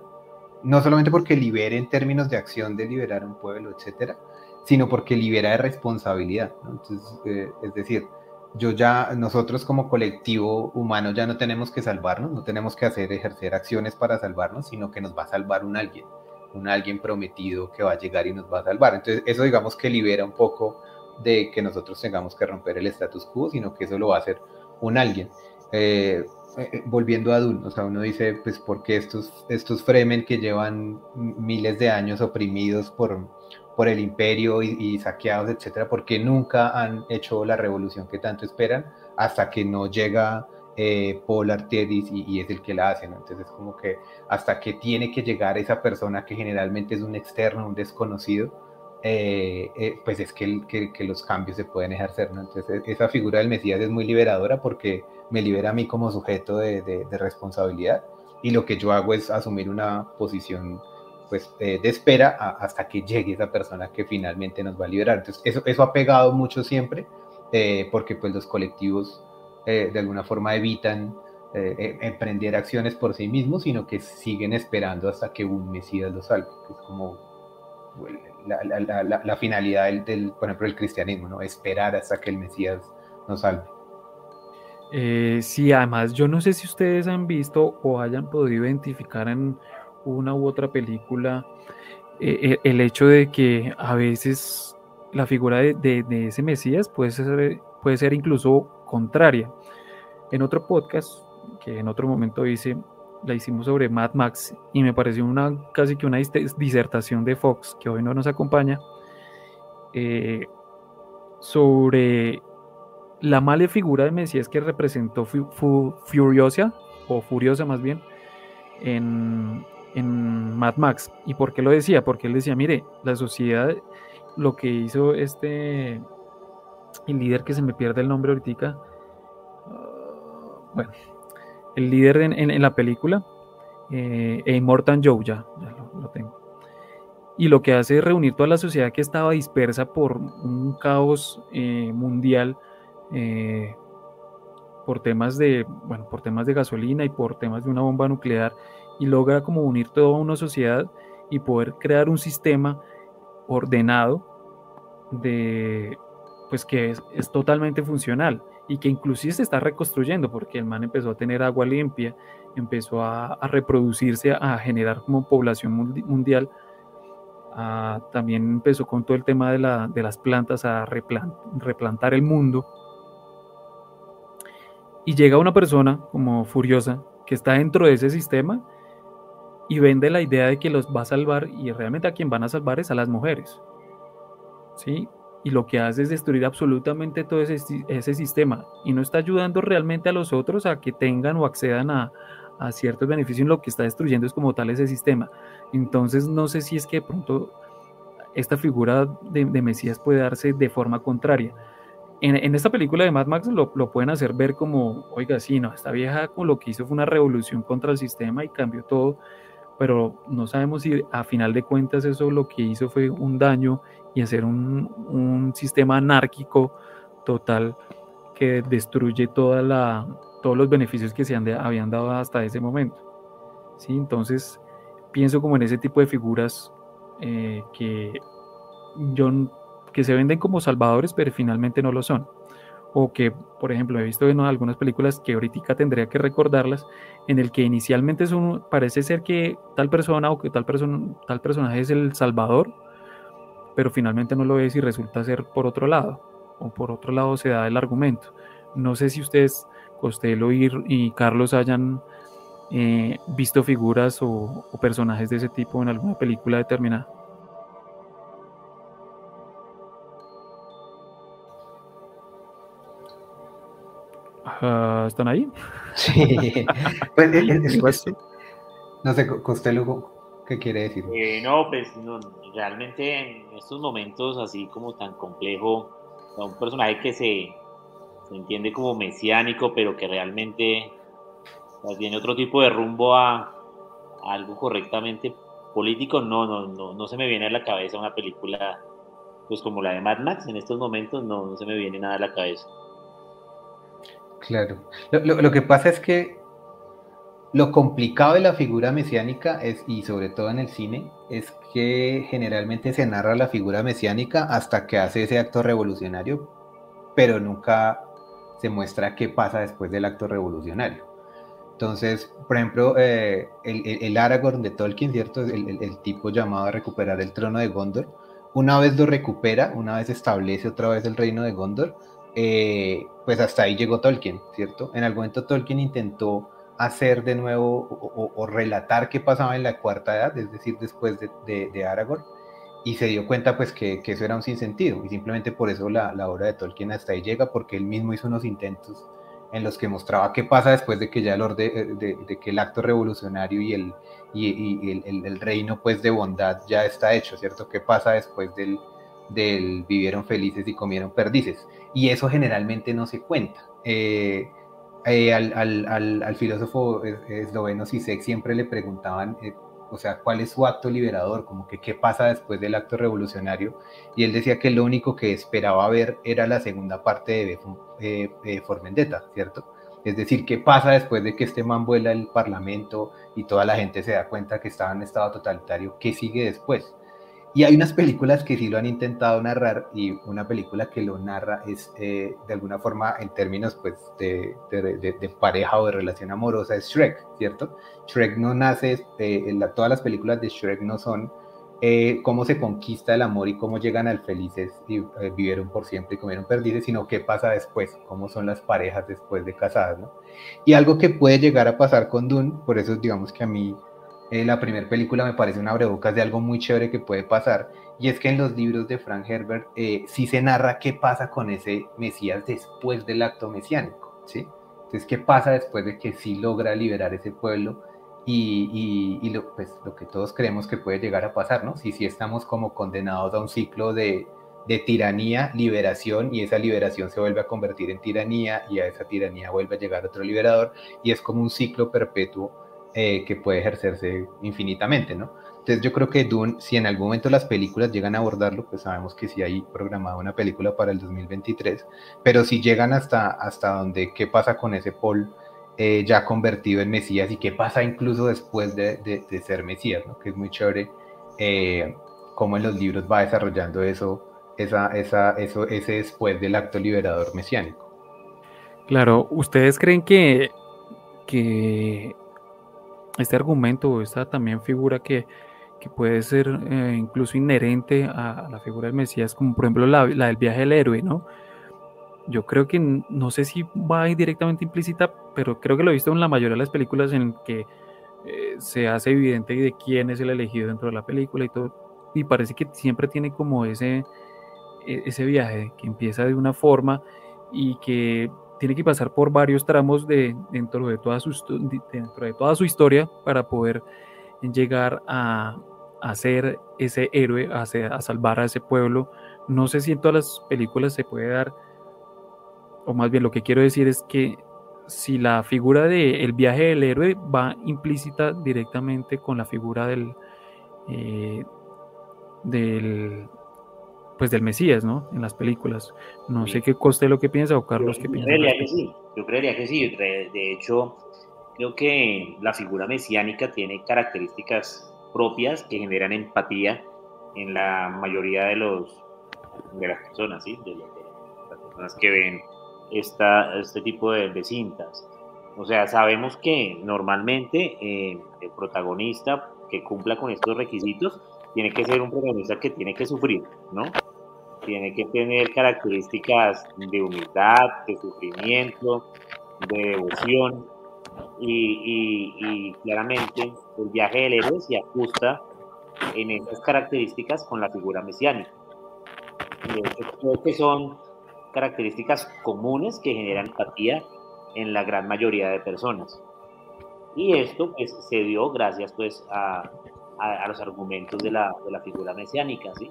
no solamente porque libere en términos de acción de liberar un pueblo, etcétera, sino porque libera de responsabilidad. Entonces, eh, es decir, yo ya, nosotros como colectivo humano ya no tenemos que salvarnos, no tenemos que hacer, ejercer acciones para salvarnos, sino que nos va a salvar un alguien, un alguien prometido que va a llegar y nos va a salvar. Entonces, eso digamos que libera un poco de que nosotros tengamos que romper el status quo, sino que eso lo va a hacer un alguien. Eh, eh, eh, volviendo a Dune, o sea, uno dice, pues, porque estos, estos Fremen que llevan miles de años oprimidos por, por el imperio y, saqueados, etcétera, porque nunca han hecho la revolución que tanto esperan hasta que no llega eh, Paul Artedis y, es el que la hace, ¿no? Entonces, es como que hasta que tiene que llegar esa persona que generalmente es un externo, un desconocido, pues es que, los cambios se pueden ejercer, ¿no? Entonces, esa figura del Mesías es muy liberadora porque me libera a mí como sujeto de, responsabilidad y lo que yo hago es asumir una posición pues de espera hasta que llegue esa persona que finalmente nos va a liberar. Entonces eso, ha pegado mucho siempre eh, porque pues los colectivos eh, de alguna forma evitan eh, emprender acciones por sí mismos, sino que siguen esperando hasta que un Mesías los salve, que es como la, finalidad del, por ejemplo, el cristianismo, ¿no? Esperar hasta que el Mesías nos salve. Eh, sí, además, yo no sé si ustedes han visto o hayan podido identificar en una u otra película eh, eh, el hecho de que a veces la figura de, ese Mesías puede ser, puede ser incluso contraria. En otro podcast, que en otro momento hice, la hicimos sobre Mad Max y me pareció una casi que una disertación de Fox, que hoy no nos acompaña, sobre la mala figura de Mesías que representó Furiosa, o Furiosa más bien, en, Mad Max. ¿Y por qué lo decía? Porque él decía, mire, la sociedad, lo que hizo este, el líder que se me pierde el nombre ahorita, ah, bueno, el líder en, la película, eh, Joe, ya, lo, tengo. Y lo que hace es reunir toda la sociedad que estaba dispersa por un caos eh, mundial eh, por temas de, bueno, por temas de gasolina y por temas de una bomba nuclear y logra como unir toda una sociedad y poder crear un sistema ordenado de pues que es, totalmente funcional y que inclusive se está reconstruyendo porque el man empezó a tener agua limpia, empezó a, reproducirse, a generar como población mundial, también empezó con todo el tema de, la, de las plantas a replantar el mundo y llega una persona como furiosa que está dentro de ese sistema y vende la idea de que los va a salvar y realmente a quien van a salvar es a las mujeres. ¿Sí? Y lo que hace es destruir absolutamente todo ese, ese sistema y no está ayudando realmente a los otros a que tengan o accedan a, a ciertos beneficios. Lo que está destruyendo es como tal ese sistema. Entonces no sé si es que de pronto esta figura de, de Mesías puede darse de forma contraria en, esta película de Mad Max lo, pueden hacer ver como, oiga, sí, no, esta vieja con lo que hizo fue una revolución contra el sistema y cambió todo, pero no sabemos si a final de cuentas eso lo que hizo fue un daño y hacer un, sistema anárquico total que destruye toda la, todos los beneficios que se habían dado hasta ese momento. ¿sí? Entonces, pienso como en ese tipo de figuras eh, que yo que se venden como salvadores, pero finalmente no lo son. O que, por ejemplo, he visto en algunas películas que ahorita tendría que recordarlas, en el que inicialmente es parece ser que tal persona o que tal, persona, tal personaje es el salvador, pero finalmente no lo es y resulta ser por otro lado, o por otro lado se da el argumento. No sé si ustedes, Costello y, y Carlos, hayan eh, visto figuras o personajes de ese tipo en alguna película determinada. ¿Están ahí? Sí. pues, no sé, Costello, ¿Qué quiere decir? Eh, no, pues realmente en estos momentos así como tan complejo, un personaje que se, se entiende como mesiánico, pero que realmente pues, tiene otro tipo de rumbo a, algo correctamente político, no, no, no, no se me viene a la cabeza una película pues como la de Mad Max, en estos momentos no, no se me viene nada a la cabeza. Claro. Lo, lo, que pasa es que lo complicado de la figura mesiánica es, y sobre todo en el cine, es que generalmente se narra la figura mesiánica hasta que hace ese acto revolucionario, pero nunca se muestra qué pasa después del acto revolucionario. Entonces, por ejemplo, eh, el, el, Aragorn de Tolkien, ¿cierto? El, tipo llamado a recuperar el trono de Gondor, una vez lo recupera, una vez establece otra vez el reino de Gondor, eh, pues hasta ahí llegó Tolkien, ¿cierto? En algún momento Tolkien intentó hacer de nuevo o, relatar qué pasaba en la cuarta edad, es decir, después de, Aragorn, y se dio cuenta pues que, eso era un sinsentido, y simplemente por eso la, obra de Tolkien hasta ahí llega, porque él mismo hizo unos intentos en los que mostraba qué pasa después de que ya el, de, el acto revolucionario y el, y, el, reino pues de bondad ya está hecho, ¿cierto? ¿Qué pasa después del, del vivieron felices y comieron perdices? Y eso generalmente no se cuenta. Eh, eh, al, al, al, filósofo esloveno Sisek siempre le preguntaban, eh, o sea, ¿cuál es su acto liberador? Como que qué pasa después del acto revolucionario. Y él decía que lo único que esperaba ver era la segunda parte de eh, Formendetta, ¿cierto? Es decir, ¿qué pasa después de que este man vuela el parlamento y toda la gente se da cuenta que estaba en estado totalitario? ¿Qué sigue después? Y hay unas películas que sí lo han intentado narrar y una película que lo narra es eh, de alguna forma en términos pues de, de, pareja o de relación amorosa es Shrek, ¿cierto? Shrek no nace, eh, todas las películas de Shrek no son eh, cómo se conquista el amor y cómo llegan al felices y vivieron por siempre y comieron perdices, sino qué pasa después, cómo son las parejas después de casadas, ¿no? Y algo que puede llegar a pasar con Dune, por eso digamos que a mí eh, la primera película me parece una abrebocas de algo muy chévere que puede pasar, y es que en los libros de Frank Herbert eh, sí se narra qué pasa con ese Mesías después del acto mesiánico, ¿sí? Entonces, ¿qué pasa después de que sí logra liberar ese pueblo? Y, y, lo, pues, lo que todos creemos que puede llegar a pasar, ¿no? Si sí estamos como condenados a un ciclo de, de tiranía, liberación, y esa liberación se vuelve a convertir en tiranía, y a esa tiranía vuelve a llegar otro liberador, y es como un ciclo perpetuo eh, que puede ejercerse infinitamente, ¿no? Entonces yo creo que Dune, si en algún momento las películas llegan a abordarlo, pues sabemos que sí hay programada una película para el 2023, pero si llegan hasta, hasta donde, ¿qué pasa con ese Paul eh, ya convertido en Mesías y qué pasa incluso después de, de, ser Mesías, ¿no? Que es muy chévere eh, cómo en los libros va desarrollando eso, esa, esa, eso, ese después del acto liberador mesiánico. Claro, ¿ustedes creen que, que este argumento, esta también figura que, puede ser eh, incluso inherente a, la figura del Mesías, como por ejemplo la, del viaje del héroe, ¿no? Yo creo que no sé si va directamente implícita, pero creo que lo he visto en la mayoría de las películas en que eh, se hace evidente de quién es el elegido dentro de la película y todo. Y parece que siempre tiene como ese, e, ese viaje que empieza de una forma y que tiene que pasar por varios tramos de, dentro, de toda su, de historia para poder llegar a, ser ese héroe, a, a, salvar a ese pueblo. No sé si en todas las películas se puede dar, o más bien lo que quiero decir es que si la figura del viaje del héroe va implícita directamente con la figura del, eh, del, pues del Mesías, ¿no? En las películas. No sé qué coste lo que piensa o Carlos qué piensa. Yo creería que sí, yo creería que sí. De hecho, creo que la figura mesiánica tiene características propias que generan empatía en la mayoría de los de las personas, ¿sí? De, las personas que ven esta, este tipo de, cintas. O sea, sabemos que normalmente eh, el protagonista que cumpla con estos requisitos tiene que ser un protagonista que tiene que sufrir, ¿no? Tiene que tener características de humildad, de sufrimiento, de devoción y, claramente el viaje del héroe se ajusta en esas características con la figura mesiánica. creo que son características comunes que generan empatía en la gran mayoría de personas. Y esto pues, se dio gracias pues, a, a, los argumentos de la, de la, figura mesiánica, ¿sí?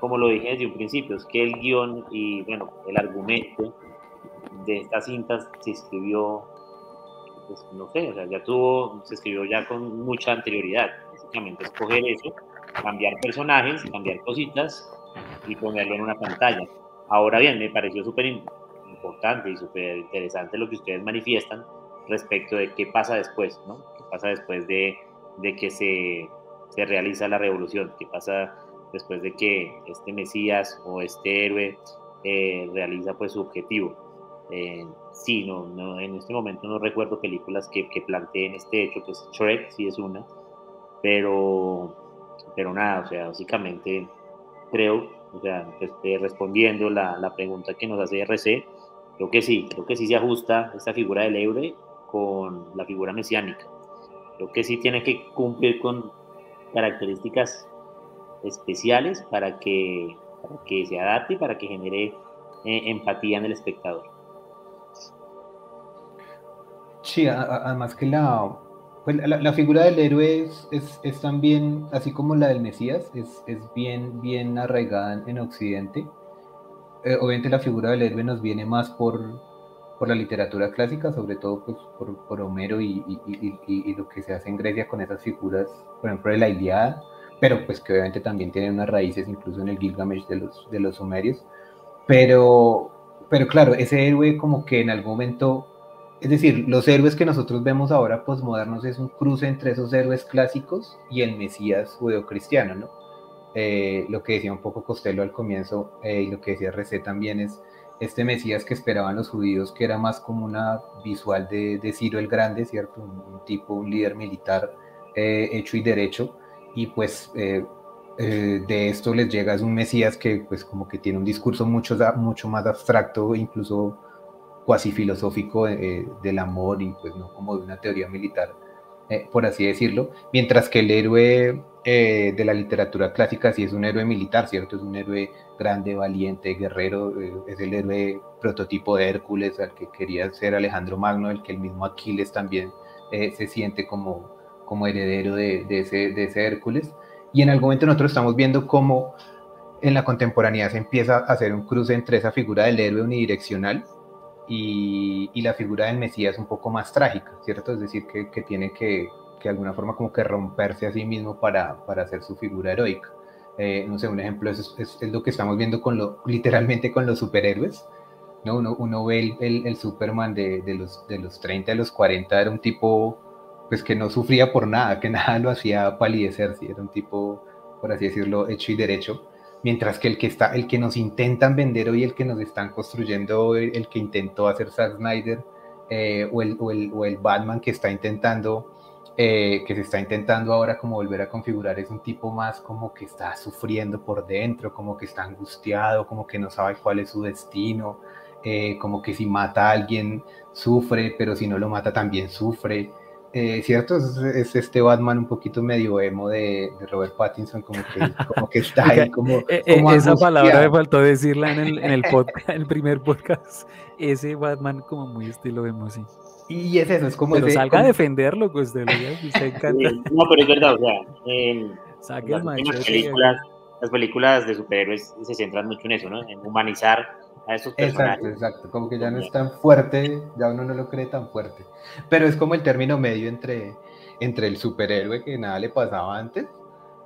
Como lo dije desde un principio, es que el guion y, bueno, el argumento de estas cintas se escribió, pues, no sé, o sea, ya tuvo, se escribió ya con mucha anterioridad. Básicamente escoger eso, cambiar personajes, cambiar cositas y ponerlo en una pantalla. Ahora bien, me pareció súper importante y súper interesante lo que ustedes manifiestan respecto de qué pasa después, ¿no? ¿Qué pasa después de, de que se, se, realiza la revolución? ¿Qué pasa después de que este Mesías o este héroe eh, realiza pues su objetivo? Eh, sí, no, no, en este momento no recuerdo películas que, planteen este hecho, pues Shrek sí es una, pero, pero nada, o sea, básicamente creo, o sea, este, respondiendo la, la pregunta que nos hace RC, creo que sí, creo que sí se ajusta esta figura del héroe con la figura mesiánica. Creo que sí tiene que cumplir con características especiales para que, que se adapte y para que genere eh, empatía en el espectador. Sí, además que la, pues la, figura del héroe es, es, también, así como la del Mesías, es, es bien, bien arraigada en Occidente. Eh, obviamente la figura del héroe nos viene más por, por la literatura clásica, sobre todo pues, por, Homero y, lo que se hace en Grecia con esas figuras, por ejemplo, de la Iliada, pero pues que obviamente también tienen unas raíces incluso en el Gilgamesh de los, de los sumerios. Pero, pero claro, ese héroe como que en algún momento, es decir, los héroes que nosotros vemos ahora posmodernos es un cruce entre esos héroes clásicos y el Mesías judeocristiano, ¿no? Eh, lo que decía un poco Costello al comienzo eh, y lo que decía Recé también es este Mesías que esperaban los judíos, que era más como una visual de, de Ciro el Grande, ¿cierto? Un, tipo, un líder militar eh, hecho y derecho, y pues eh, eh, de esto les llega es un Mesías que pues como que tiene un discurso mucho, mucho más abstracto, incluso cuasi filosófico del amor y pues no como de una teoría militar, por así decirlo, mientras que el héroe de la literatura clásica sí es un héroe militar, ¿cierto? Es un héroe grande, valiente, guerrero, eh, es el héroe prototipo de Hércules, al que quería ser Alejandro Magno, el que el mismo Aquiles también eh, se siente como, como heredero de, de, ese, de ese Hércules. Y en algún momento nosotros estamos viendo cómo en la contemporaneidad se empieza a hacer un cruce entre esa figura del héroe unidireccional y, y la figura del Mesías un poco más trágica, ¿cierto? Es decir, que, que tiene que, que de alguna forma como que romperse a sí mismo para, para hacer su figura heroica. Eh, no sé, un ejemplo es, es, lo que estamos viendo con lo, literalmente con los superhéroes. ¿no? Uno, uno ve el, el, Superman de, de, los, de los 30, de los 40, era un tipo pues que no sufría por nada, que nada lo hacía palidecer, ¿sí? era un tipo, por así decirlo, hecho y derecho. Mientras que el que, está, el que nos intentan vender hoy, el que nos están construyendo, el, que intentó hacer Zack Snyder, eh, o, el, o, el, o el Batman que está intentando eh, que se está intentando ahora como volver a configurar es un tipo más como que está sufriendo por dentro, como que está angustiado, como que no sabe cuál es su destino, eh, como que si mata a alguien sufre, pero si no lo mata también sufre. Eh, ¿Cierto? Es, este Batman un poquito medio emo de, Robert Pattinson, como que, como que está ahí como... esa palabra me faltó decirla en el, en el, podcast, en el primer podcast. Ese Batman como muy estilo emo, sí. Y es eso, es como. Pero salga a defenderlo, pues de verdad, usted encanta. no, pero es verdad, o sea, en las, películas, las películas de superhéroes se centran mucho en eso, ¿no? En humanizar a esos personajes. Exacto, exacto, como que ya no es tan fuerte, ya uno no lo cree tan fuerte. Pero es como el término medio entre, entre el superhéroe que nada le pasaba antes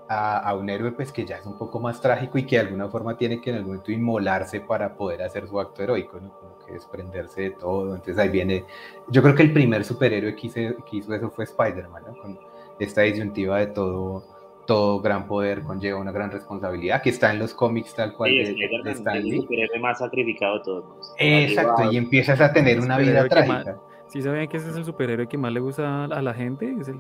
a, a, un héroe pues que ya es un poco más trágico y que de alguna forma tiene que en algún momento inmolarse para poder hacer su acto heroico, ¿no? desprenderse de todo. Entonces ahí viene, yo creo que el primer superhéroe que hizo, eso fue Spider-Man, con esta disyuntiva de todo, todo gran poder conlleva una gran responsabilidad, que está en los cómics tal cual de, de, Stanley. El superhéroe más sacrificado de todos. Exacto, y empiezas a tener una vida trágica. Si sabían que ese es el superhéroe que más le gusta a la gente, es el,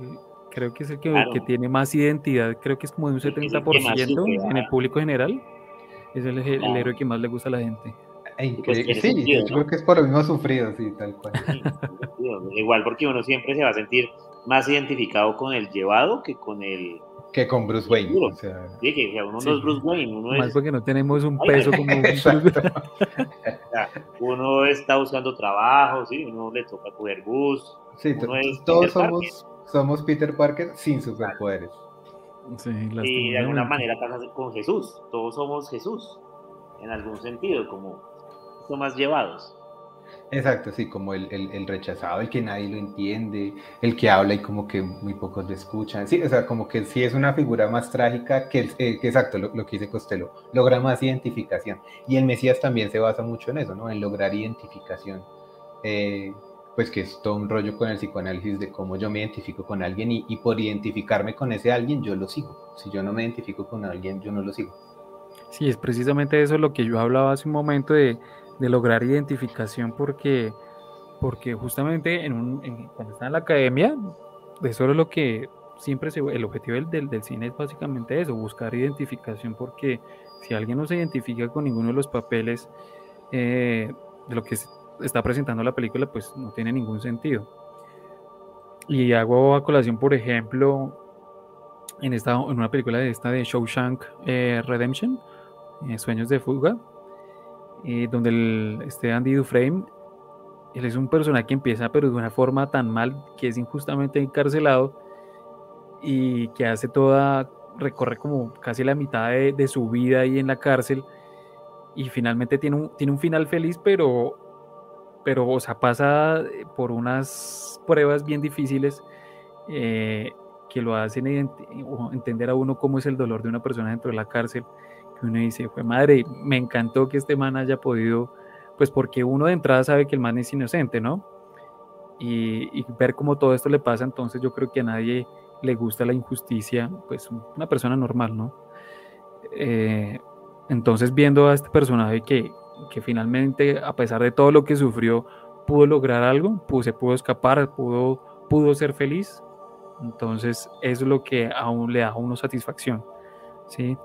creo que es el que, que, tiene más identidad, creo que es como de un 70% en el público general. Es el, el héroe que más le gusta a la gente. Pues sí, yo creo que es por lo mismo sufrido, sí, tal cual. Igual porque uno siempre se va a sentir más identificado con el llevado que con el... Que con Bruce Wayne. O sea, sí, que uno no es Bruce Wayne, uno más porque no tenemos un peso como uno está buscando trabajo, sí, uno le toca coger bus. Sí, todos somos, somos Peter Parker sin superpoderes. y de alguna manera pasa con Jesús. Todos somos Jesús, en algún sentido, como son más llevados. Exacto, sí, como el, el, rechazado, el que nadie lo entiende, el que habla y como que muy pocos le escuchan. Sí, o sea, como que sí es una figura más trágica que, eh, exacto, lo, que dice Costello, logra más identificación. Y el Mesías también se basa mucho en eso, ¿no? En lograr identificación. Eh, pues que es todo un rollo con el psicoanálisis de cómo yo me identifico con alguien y, y por identificarme con ese alguien yo lo sigo. Si yo no me identifico con alguien, yo no lo sigo. Sí, es precisamente eso lo que yo hablaba hace un momento de de lograr identificación porque, porque justamente en un, cuando está en la academia, eso es lo que siempre se, el objetivo del, del, cine es básicamente eso, buscar identificación porque si alguien no se identifica con ninguno de los papeles eh, de lo que está presentando la película, pues no tiene ningún sentido. Y hago a colación, por ejemplo, en, esta, en una película de esta de Shawshank eh, Redemption, eh, Sueños de Fuga, eh, donde el, este Andy Dufresne, él es un personaje que empieza pero de una forma tan mal que es injustamente encarcelado y que hace toda, recorre como casi la mitad de, su vida ahí en la cárcel y finalmente tiene un, tiene un final feliz, pero, pero o sea, pasa por unas pruebas bien difíciles eh, que lo hacen entender a uno cómo es el dolor de una persona dentro de la cárcel uno dice, fue madre, me encantó que este man haya podido, pues porque uno de entrada sabe que el man es inocente, ¿no? Y, ver cómo todo esto le pasa, entonces yo creo que a nadie le gusta la injusticia, pues una persona normal, ¿no? Eh, entonces viendo a este personaje que, que finalmente, a pesar de todo lo que sufrió, pudo lograr algo, pudo, se pudo escapar, pudo, pudo ser feliz, entonces es lo que aún le da a uno satisfacción, ¿sí?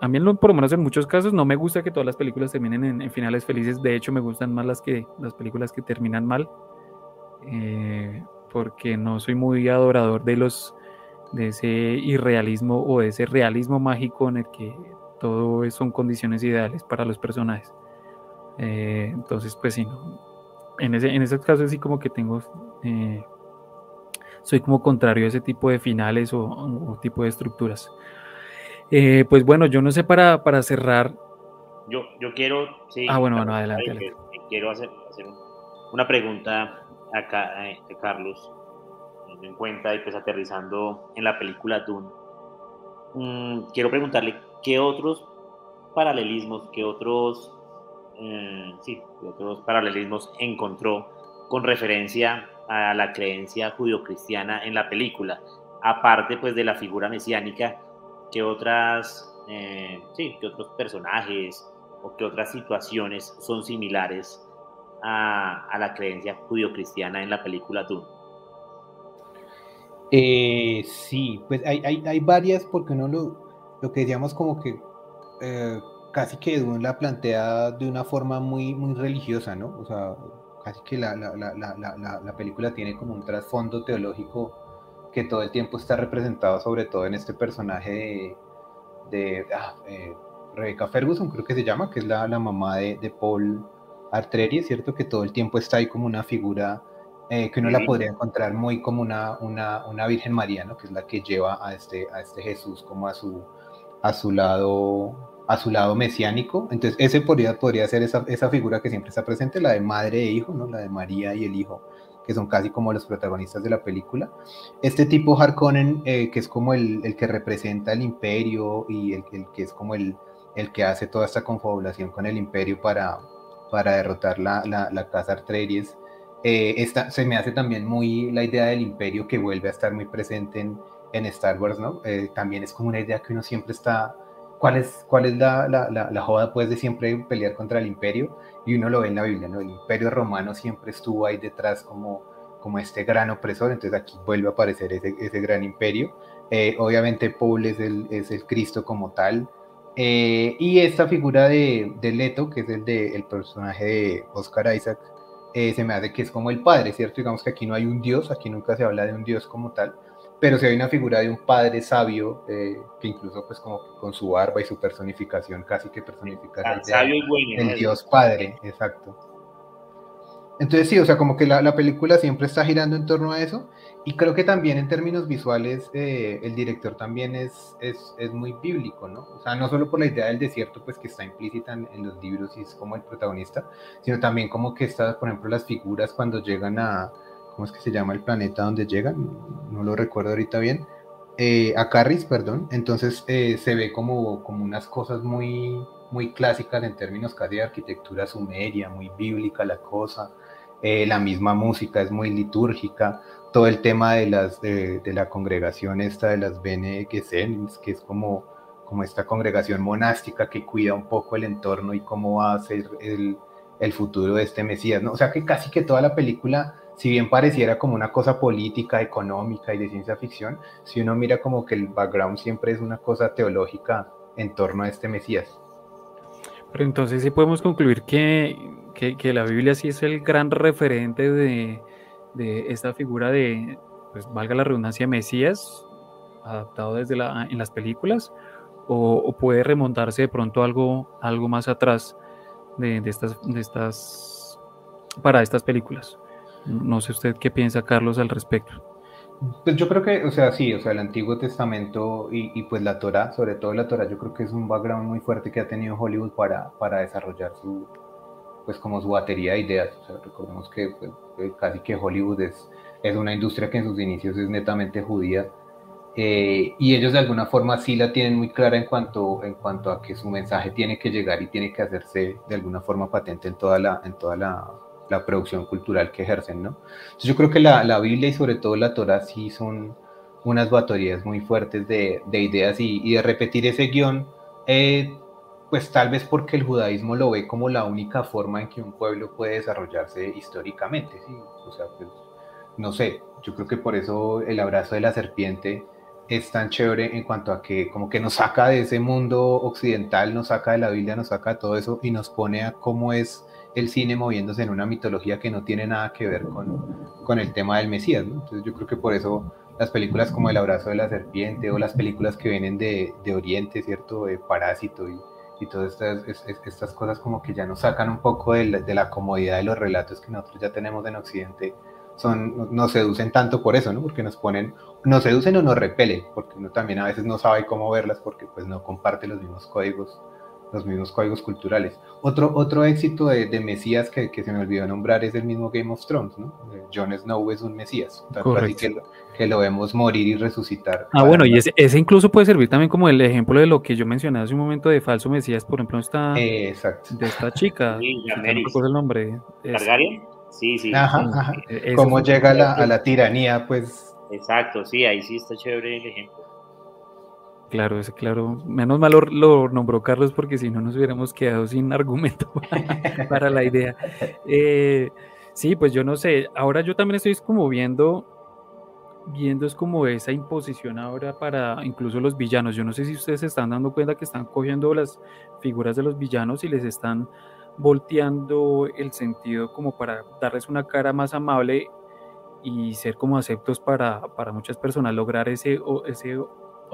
A mí por lo menos en muchos casos no me gusta que todas las películas terminen en, finales felices. De hecho, me gustan más las que las películas que terminan mal, eh, porque no soy muy adorador de los de ese irrealismo o de ese realismo mágico en el que todo son condiciones ideales para los personajes. Eh, entonces, pues sí, en ese en esos casos sí como que tengo eh, soy como contrario a ese tipo de finales o, o tipo de estructuras. Eh, pues bueno, yo no sé para, para cerrar. Yo, yo quiero. Sí, ah, bueno, bueno, adelante. Quiero hacer, hacer una pregunta acá, eh, Carlos, teniendo en cuenta y pues aterrizando en la película Dune. Mm, quiero preguntarle qué otros paralelismos, qué otros, eh, sí, qué otros paralelismos encontró con referencia a la creencia judio-cristiana en la película, aparte pues de la figura mesiánica qué otras, eh, sí, otros personajes o qué otras situaciones son similares a, a la creencia judío-cristiana en la película Dune. Eh, sí, pues hay, hay, hay, varias porque no lo, lo que decíamos como que eh, casi que Dune la plantea de una forma muy, muy religiosa, ¿no? O sea, casi que la, la, la, la película tiene como un trasfondo teológico que todo el tiempo está representado sobre todo en este personaje de, ah, eh, Rebecca Ferguson, creo que se llama, que es la, la mamá de, de, Paul Artreri, cierto que todo el tiempo está ahí como una figura eh, que uno la podría encontrar muy como una, una, una, Virgen María, ¿no? que es la que lleva a este, a este Jesús como a su, a su lado a su lado mesiánico. Entonces, ese podría, podría ser esa, esa, figura que siempre está presente, la de madre e hijo, ¿no? La de María y el hijo que son casi como los protagonistas de la película. Este tipo Harkonnen, eh, que es como el, el, que representa el imperio y el, el, que es como el, el que hace toda esta confabulación con el imperio para, para derrotar la, la, la casa Artreyes, eh, esta, se me hace también muy la idea del imperio que vuelve a estar muy presente en, en Star Wars, ¿no? Eh, también es como una idea que uno siempre está ¿Cuál es, cuál es la, la, joda pues de siempre pelear contra el imperio? Y uno lo ve en la Biblia, ¿no? El imperio romano siempre estuvo ahí detrás como, como este gran opresor, entonces aquí vuelve a aparecer ese, ese gran imperio. Eh, obviamente Paul es el, es el Cristo como tal. Eh, y esta figura de, de, Leto, que es el, de, el personaje de Oscar Isaac, eh, se me hace que es como el padre, ¿cierto? Digamos que aquí no hay un dios, aquí nunca se habla de un dios como tal, pero si hay una figura de un padre sabio eh, que incluso pues como con su barba y su personificación casi que personifica el, dios padre exacto Entonces sí, o sea, como que la, película siempre está girando en torno a eso. Y creo que también en términos visuales eh, el director también es, es, es, muy bíblico, ¿no? O sea, no solo por la idea del desierto, pues que está implícita en, en, los libros y es como el protagonista, sino también como que está, por ejemplo, las figuras cuando llegan a, ¿cómo es que se llama el planeta donde llegan? No lo recuerdo ahorita bien. Eh, a Carris, perdón. Entonces eh, se ve como, como unas cosas muy, muy clásicas en términos casi de arquitectura sumeria, muy bíblica la cosa. Eh, la misma música es muy litúrgica, todo el tema de, las, de, la congregación esta de las Bene Gesserit, que es como, como esta congregación monástica que cuida un poco el entorno y cómo va a ser el, el futuro de este Mesías, ¿no? O sea que casi que toda la película, si bien pareciera como una cosa política, económica y de ciencia ficción, si uno mira como que el background siempre es una cosa teológica en torno a este Mesías. Pero entonces sí podemos concluir que que, la Biblia sí es el gran referente de, esta figura de, pues valga la redundancia, Mesías, adaptado desde la, en las películas, o, puede remontarse de pronto algo, algo más atrás de, estas, de estas, para estas películas. No sé usted qué piensa, Carlos, al respecto. Pues yo creo que, o sea, sí, o sea, el Antiguo Testamento y, pues la Torah, sobre todo la Torah, yo creo que es un background muy fuerte que ha tenido Hollywood para, para desarrollar su, pues como su batería de ideas. recordemos que pues, eh, casi que Hollywood es, es una industria que en sus inicios es netamente judía. Eh, y ellos de alguna forma sí la tienen muy clara en cuanto, en cuanto a que su mensaje tiene que llegar y tiene que hacerse de alguna forma patente en toda la, en toda la, la producción cultural que ejercen, ¿no? Entonces yo creo que la, la, Biblia y sobre todo la Torah sí son unas baterías muy fuertes de, de ideas y, y, de repetir ese guion eh, pues tal vez porque el judaísmo lo ve como la única forma en que un pueblo puede desarrollarse históricamente, ¿sí? O sea, pues, no sé, yo creo que por eso el abrazo de la serpiente es tan chévere en cuanto a que como que nos saca de ese mundo occidental, nos saca de la Biblia, nos saca de todo eso y nos pone a cómo es el cine moviéndose en una mitología que no tiene nada que ver con, con el tema del Mesías. Entonces yo creo que por eso las películas como El abrazo de la serpiente o las películas que vienen de, de Oriente, ¿cierto? De Parásito y, y todas estas, estas cosas como que ya nos sacan un poco de la, comodidad de los relatos que nosotros ya tenemos en Occidente, son, nos seducen tanto por eso, ¿no? Porque nos ponen, nos seducen o nos repelen, porque uno también a veces no sabe cómo verlas porque pues no comparte los mismos códigos los mismos códigos culturales. Otro, otro éxito de, de Mesías que, que, se me olvidó nombrar es el mismo Game of Thrones, ¿no? Jon Snow es un Mesías, que lo, que lo, vemos morir y resucitar. Ah, bueno, y ese, ese, incluso puede servir también como el ejemplo de lo que yo mencioné hace un momento de falso Mesías, por ejemplo, esta, eh, exacto. de esta chica, sí, no el nombre. ¿Targaryen? Sí, sí. Ajá, ajá. Cómo llega la, a la tiranía, pues. Exacto, sí, ahí sí está chévere el ejemplo. Claro, ese claro. Menos mal lo, nombró Carlos porque si no nos hubiéramos quedado sin argumento para, la idea. Eh, sí, pues yo no sé. Ahora yo también estoy como viendo, viendo es como esa imposición ahora para incluso los villanos. Yo no sé si ustedes se están dando cuenta que están cogiendo las figuras de los villanos y les están volteando el sentido como para darles una cara más amable y ser como aceptos para, para muchas personas, lograr ese, ese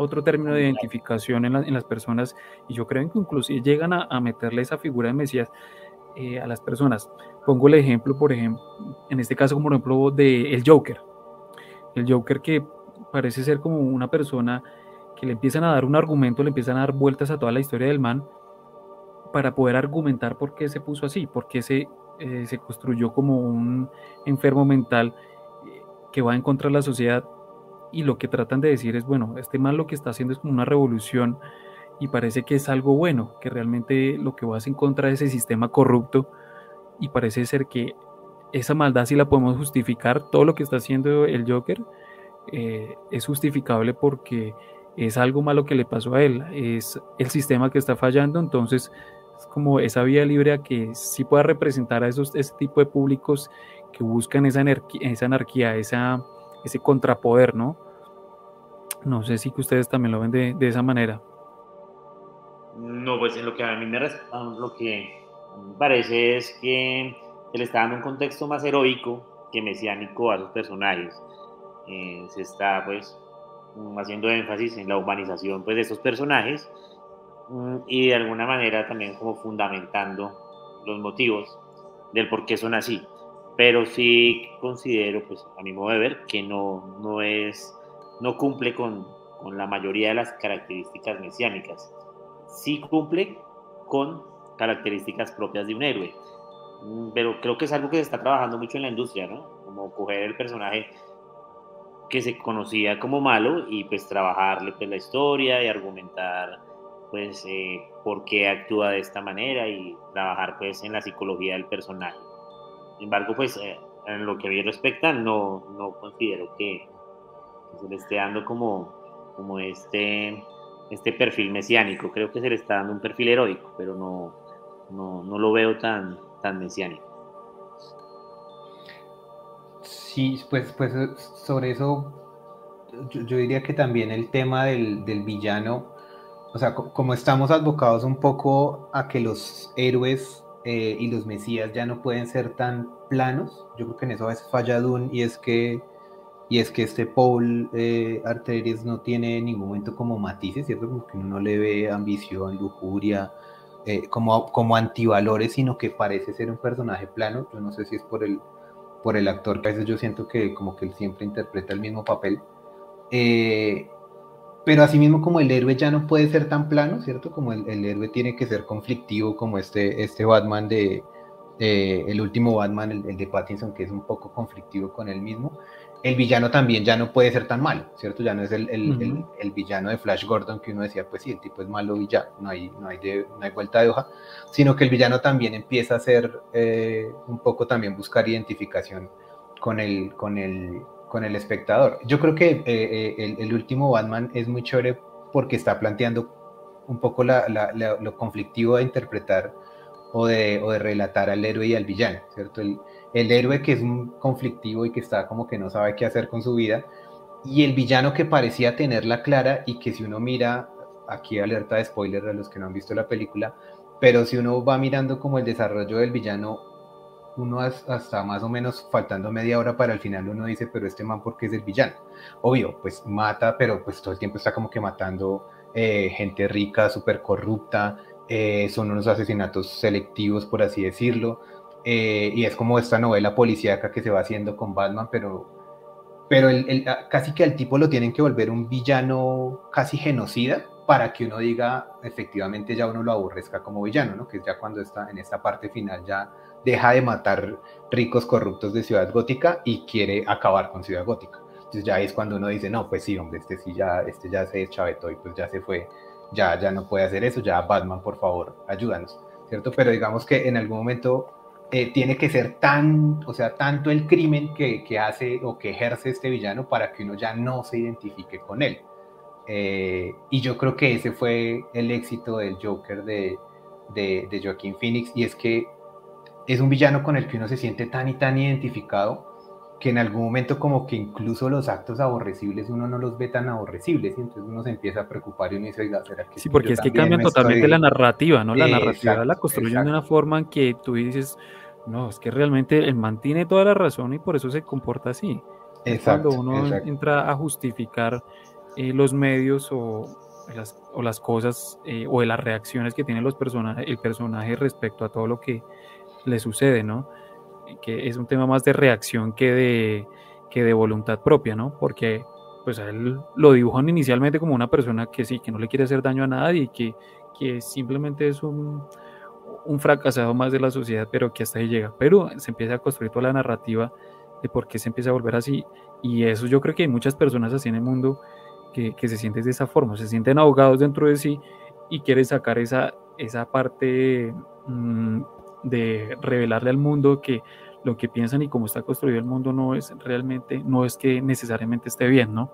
otro término de identificación en, las personas y yo creo que inclusive llegan a, meterle esa figura de Mesías eh, a las personas. Pongo el ejemplo, por ejemplo, en este caso como ejemplo de el Joker. El Joker que parece ser como una persona que le empiezan a dar un argumento, le empiezan a dar vueltas a toda la historia del man para poder argumentar por qué se puso así, por qué se, eh, se construyó como un enfermo mental eh, que va en contra de la sociedad y lo que tratan de decir es, bueno, este mal lo que está haciendo es como una revolución y parece que es algo bueno, que realmente lo que va en contra de ese sistema corrupto y parece ser que esa maldad sí la podemos justificar, todo lo que está haciendo el Joker eh, es justificable porque es algo malo que le pasó a él, es el sistema que está fallando, entonces es como esa vía libre a que sí pueda representar a esos, ese tipo de públicos que buscan esa anarquía, esa ese contrapoder, ¿no? No sé si que ustedes también lo ven de, de esa manera. No, pues en lo que a mí me, lo que me parece es que se le está dando un contexto más heroico que mesiánico a los personajes. Eh, se está pues haciendo énfasis en la humanización pues, de estos personajes mm, y de alguna manera también como fundamentando los motivos del por qué son así. Pero sí considero, pues a mi modo de ver, que no, no es, no cumple con, con la mayoría de las características mesiánicas. Sí cumple con características propias de un héroe, mm, pero creo que es algo que se está trabajando mucho en la industria, ¿no? Como coger el personaje que se conocía como malo y pues trabajarle pues la historia y argumentar pues eh, por qué actúa de esta manera y trabajar pues en la psicología del personaje. Sin embargo, pues eh, en lo que a mí respecta, no, no considero que se le esté dando como, como este, este perfil mesiánico. Creo que se le está dando un perfil heroico, pero no, no, no lo veo tan, tan mesiánico. Sí, pues, pues sobre eso yo, diría que también el tema del, del villano, o sea, como estamos abocados un poco a que los héroes eh, y los mesías ya no pueden ser tan planos, yo creo que en eso a veces falla Dune y es que y es que este Paul eh, no tiene en ningún momento como matices, ¿cierto? Como que uno no le ve ambición, lujuria, eh, como, como antivalores, sino que parece ser un personaje plano. Yo no sé si es por el, por el actor, que a veces yo siento que como que él siempre interpreta el mismo papel. Eh, pero asimismo como el héroe ya no puede ser tan plano, ¿cierto? Como el, héroe tiene que ser conflictivo, como este, este Batman de, el último Batman, el, de Pattinson, que es un poco conflictivo con él mismo. El villano también ya no puede ser tan malo, ¿cierto? Ya no es el, el, villano de Flash Gordon que uno decía, pues sí, el tipo es malo y ya, no hay, no hay, no hay vuelta de hoja, sino que el villano también empieza a ser eh, un poco también buscar identificación con el, con el, con el espectador. Yo creo que eh, eh, el, último Batman es muy chévere porque está planteando un poco lo conflictivo de interpretar o de, relatar al héroe y al villano, ¿cierto? El, el, héroe que es un conflictivo y que está como que no sabe qué hacer con su vida, y el villano que parecía tenerla clara y que si uno mira, aquí alerta de spoiler a los que no han visto la película, pero si uno va mirando como el desarrollo del villano uno hasta más o menos faltando media hora para el final uno dice, pero este man, ¿por qué es el villano? Obvio, pues mata, pero pues todo el tiempo está como que matando eh, gente rica, súper corrupta, eh, son unos asesinatos selectivos, por así decirlo, eh, y es como esta novela policíaca que se va haciendo con Batman, pero, pero el, casi que al tipo lo tienen que volver un villano casi genocida para que uno diga, efectivamente ya uno lo aborrezca como villano, ¿no? Que es ya cuando está en esta parte final ya deja de matar ricos corruptos de Ciudad Gótica y quiere acabar con Ciudad Gótica. Entonces ya es cuando uno dice, no, pues sí, hombre, este sí ya, este ya se chavetó y pues ya se fue, ya, ya no puede hacer eso, ya Batman, por favor, ayúdanos, ¿cierto? Pero digamos que en algún momento eh, tiene que ser tan, o sea, tanto el crimen que, que, hace o que ejerce este villano para que uno ya no se identifique con él. Eh, y yo creo que ese fue el éxito del Joker de, de, de Joaquín Phoenix, y es que es un villano con el que uno se siente tan y tan identificado que en algún momento como que incluso los actos aborrecibles uno no los ve tan aborrecibles y entonces uno se empieza a preocupar y uno dice, ¿será que Sí, porque es que cambian totalmente la narrativa, ¿no? La narrativa la construyen de una forma en que tú dices, no, es que realmente el man tiene toda la razón y por eso se comporta así. Exacto, cuando uno entra a justificar eh, los medios o las, o las cosas eh, o las reacciones que tiene los personajes, el personaje respecto a todo lo que le sucede, ¿no? Que es un tema más de reacción que de, que de voluntad propia, ¿no? Porque pues a él lo dibujan inicialmente como una persona que sí, que no le quiere hacer daño a nadie y que, que simplemente es un, un fracasado más de la sociedad, pero que hasta ahí llega. Pero se empieza a construir toda la narrativa de por qué se empieza a volver así. Y eso yo creo que hay muchas personas así en el mundo que, que se sienten de esa forma, se sienten ahogados dentro de sí y quieren sacar esa, esa parte mmm, de revelarle al mundo que lo que piensan y cómo está construido el mundo no es realmente, no es que necesariamente esté bien, ¿no?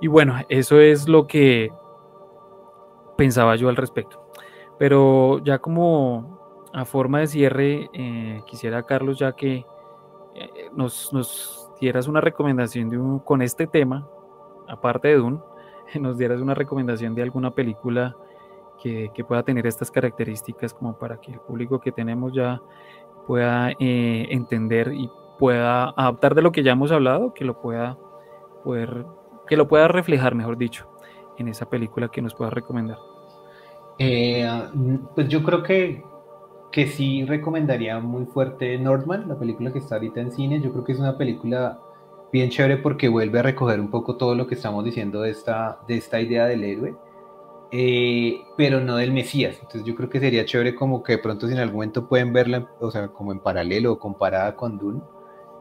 Y bueno, eso es lo que pensaba yo al respecto. Pero ya como a forma de cierre, eh, quisiera, Carlos, ya que eh, nos, nos, dieras una recomendación de con este tema, aparte de Dune, nos dieras una recomendación de alguna película que, pueda tener estas características como para que el público que tenemos ya pueda eh, entender y pueda adaptar de lo que ya hemos hablado, que lo pueda poder, que lo pueda reflejar, mejor dicho, en esa película que nos pueda recomendar. Eh, pues yo creo que que sí recomendaría muy fuerte Northman, la película que está ahorita en cine. Yo creo que es una película bien chévere porque vuelve a recoger un poco todo lo que estamos diciendo de esta, de esta idea del héroe, eh, pero no del Mesías. Entonces yo creo que sería chévere como que de pronto si en algún momento pueden verla, o sea, como en paralelo o comparada con Dune.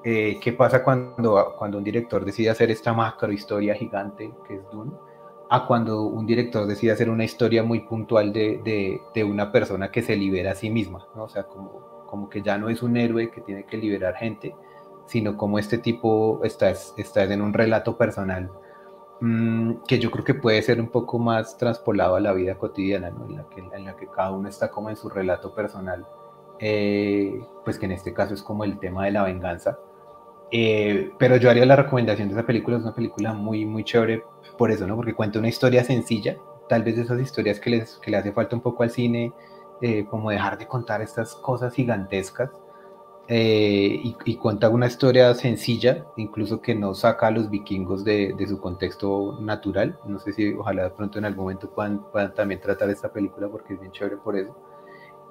Eh, ¿Qué pasa cuando, cuando un director decide hacer esta macro historia gigante que es Dune? a cuando un director decide hacer una historia muy puntual de, de, una persona que se libera a sí misma, ¿no? O sea, como, como que ya no es un héroe que tiene que liberar gente, sino como este tipo está, está en un relato personal mm, que yo creo que puede ser un poco más transpolado a la vida cotidiana, ¿no? en, la que, en la que cada uno está como en su relato personal, eh, pues que en este caso es como el tema de la venganza. Eh, pero yo haría la recomendación de esa película, es una película muy, muy chévere por eso, ¿no? Porque cuenta una historia sencilla, tal vez de esas historias que, les, que le hace falta un poco al cine, eh, como dejar de contar estas cosas gigantescas, eh, y, cuenta una historia sencilla, incluso que no saca a los vikingos de, de, su contexto natural. No sé si ojalá de pronto en algún momento puedan, puedan también tratar esta película porque es bien chévere por eso.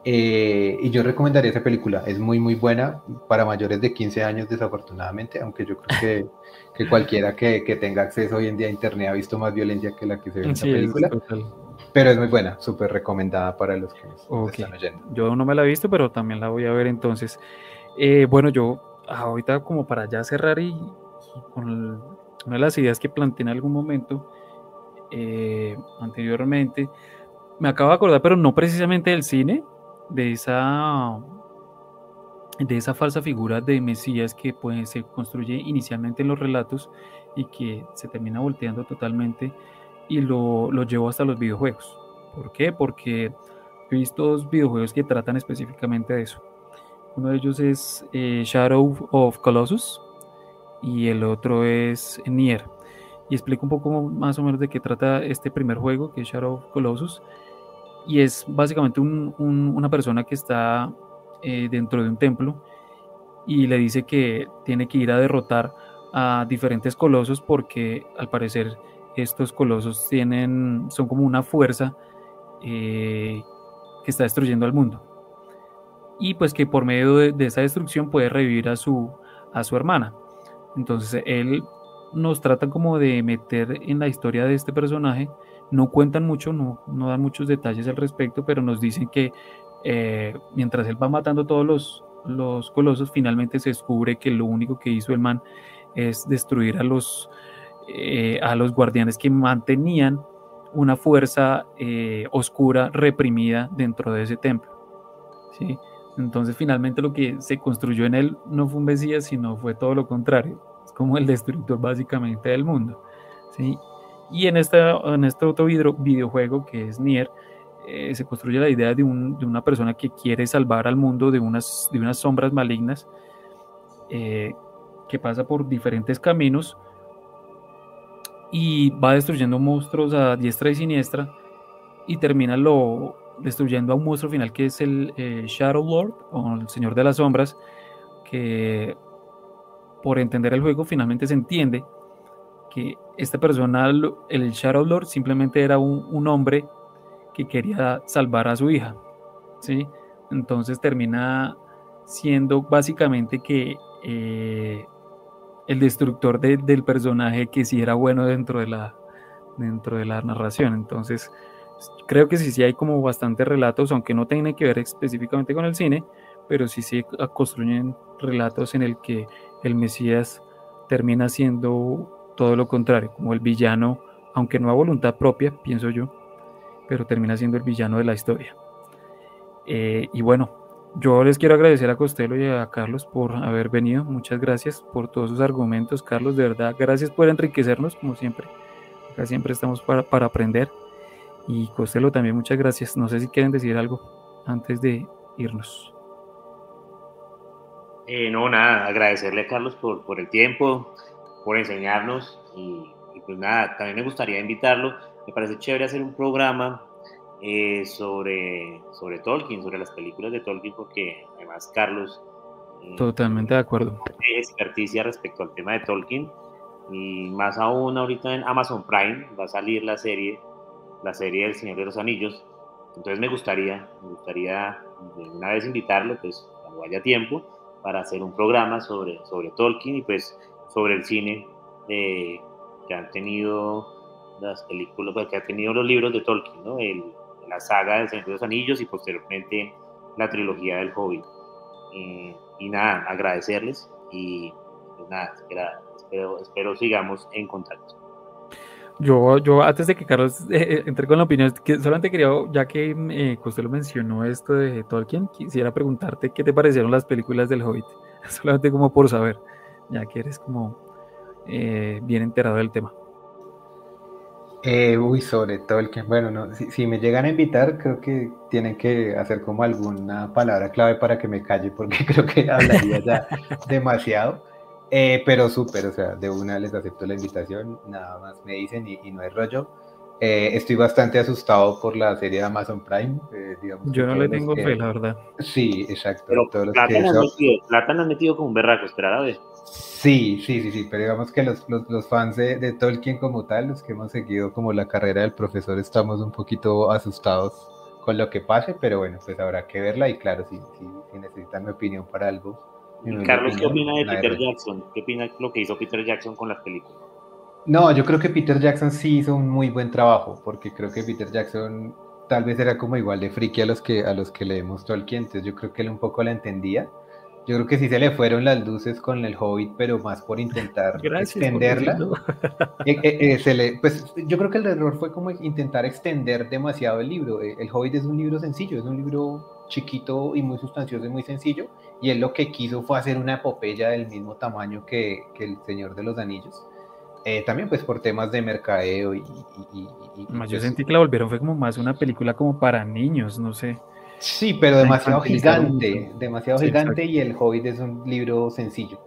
Eh, y yo recomendaría esa película, es muy muy buena para mayores de 15 años desafortunadamente, aunque yo creo que, que cualquiera que, que, tenga acceso hoy en día a internet ha visto más violencia que la que se ve en esa película. pero es muy buena, súper recomendada para los que están oyendo. Yo no me la he visto, pero también la voy a ver entonces. Eh, bueno, yo ahorita como para ya cerrar y, con una de las ideas que planteé en algún momento eh, anteriormente, me acabo de acordar, pero no precisamente del cine, de esa, de esa falsa figura de Mesías que pues, se construye inicialmente en los relatos y que se termina volteando totalmente y lo, lo llevó hasta los videojuegos. ¿Por qué? Porque he visto dos videojuegos que tratan específicamente de eso. Uno de ellos es eh, Shadow of Colossus y el otro es Nier. Y explico un poco más o menos de qué trata este primer juego, que es Shadow of Colossus y es básicamente una persona que está eh, dentro de un templo y le dice que tiene que ir a derrotar a diferentes colosos porque al parecer estos colosos tienen, son como una fuerza eh, que está destruyendo al mundo. Y pues que por medio de, esa destrucción puede revivir a su, a su hermana. Entonces él nos trata como de meter en la historia de este personaje no cuentan mucho, no, no dan muchos detalles al respecto, pero nos dicen que eh, mientras él va matando todos los, los colosos, finalmente se descubre que lo único que hizo el man es destruir a los, eh, a los guardianes que mantenían una fuerza eh, oscura reprimida dentro de ese templo. ¿sí? Entonces finalmente lo que se construyó en él no fue un Mesías, sino fue todo lo contrario. Es como el destructor básicamente del mundo. ¿sí? Y en, en este otro videojuego que es Nier, eh, se construye la idea de, un, de, una persona que quiere salvar al mundo de unas, de unas sombras malignas eh, que pasa por diferentes caminos y va destruyendo monstruos a diestra y siniestra y termina lo, destruyendo a un monstruo final que es el eh, Shadow Lord o el Señor de las Sombras que por entender el juego finalmente se entiende que esta persona, el Shadow Lord, simplemente era un, hombre que quería salvar a su hija. ¿sí? Entonces termina siendo básicamente que eh, el destructor del personaje que sí era bueno dentro de la, dentro de la narración. Entonces, creo que sí, sí hay como bastantes relatos, aunque no tienen que ver específicamente con el cine, pero sí se construyen relatos en el que el Mesías termina siendo todo lo contrario, como el villano, aunque no a voluntad propia, pienso yo, pero termina siendo el villano de la historia. Eh, y bueno, yo les quiero agradecer a Costello y a Carlos por haber venido. Muchas gracias por todos sus argumentos, Carlos. De verdad, gracias por enriquecernos, como siempre. Acá siempre estamos para, para aprender. Y Costello también, muchas gracias. No sé si quieren decir algo antes de irnos. Eh, no, nada, agradecerle a Carlos por, por el tiempo, por enseñarnos y, pues nada, también me gustaría invitarlo. Me parece chévere hacer un programa eh, sobre, sobre Tolkien, sobre las películas de Tolkien, porque además Carlos... Eh, Totalmente de acuerdo. Tiene experticia respecto al tema de Tolkien y más aún ahorita en Amazon Prime va a salir la serie, la serie del Señor de los Anillos entonces me gustaría, me gustaría una vez invitarlo, pues cuando haya tiempo, para hacer un programa sobre, sobre Tolkien y pues sobre el cine eh, que han tenido las películas, pues, que han tenido los libros de Tolkien, ¿no? El, la saga del Señor de los Anillos y posteriormente la trilogía del Hobbit. Eh, y nada, agradecerles y pues nada, espero, espero sigamos en contacto. Yo, yo antes de que Carlos eh, eh, entre con la opinión, que solamente quería, ya que eh, usted lo mencionó esto de Tolkien, quisiera preguntarte qué te parecieron las películas del Hobbit, solamente como por saber, ya que eres como bien enterado del tema. uy, sobre Tolkien, bueno, no, si, si, me llegan a invitar, creo que tienen que hacer como alguna palabra clave para que me calle, porque creo que hablaría ya demasiado. Eh, pero súper, o sea, de una les acepto la invitación, nada más me dicen y, no hay rollo. Eh, estoy bastante asustado por la serie de Amazon Prime. Eh, Yo no le tengo fe, la verdad. Sí, exacto. Pero Plata nos metido, Plata metido como un berraco, esperar a ver. Sí, sí, sí, sí, pero digamos que los, los, los fans de, de, Tolkien como tal, los que hemos seguido como la carrera del profesor, estamos un poquito asustados con lo que pase, pero bueno, pues habrá que verla y claro, si, si, si necesitan mi opinión para algo, Carlos, ¿qué opina de Peter Jackson? ¿Qué opina de lo que hizo Peter Jackson con las películas? No, yo creo que Peter Jackson sí hizo un muy buen trabajo, porque creo que Peter Jackson tal vez era como igual de friki a los que, a los que leemos Tolkien, entonces yo creo que él un poco la entendía. Yo creo que sí se le fueron las luces con el Hobbit, pero más por intentar extenderla. Eh, eh, eh, pues yo creo que el error fue como intentar extender demasiado el libro. El Hobbit es un libro sencillo, es un libro chiquito y muy sustancioso y muy sencillo, y él lo que quiso fue hacer una epopeya del mismo tamaño que, que El Señor de los Anillos. Eh, también pues por temas de mercadeo y... y, y yo pues sentí que la volvieron, fue como más una película como para niños, no sé. Sí, pero demasiado gigante, demasiado gigante y El Hobbit es un libro sencillo,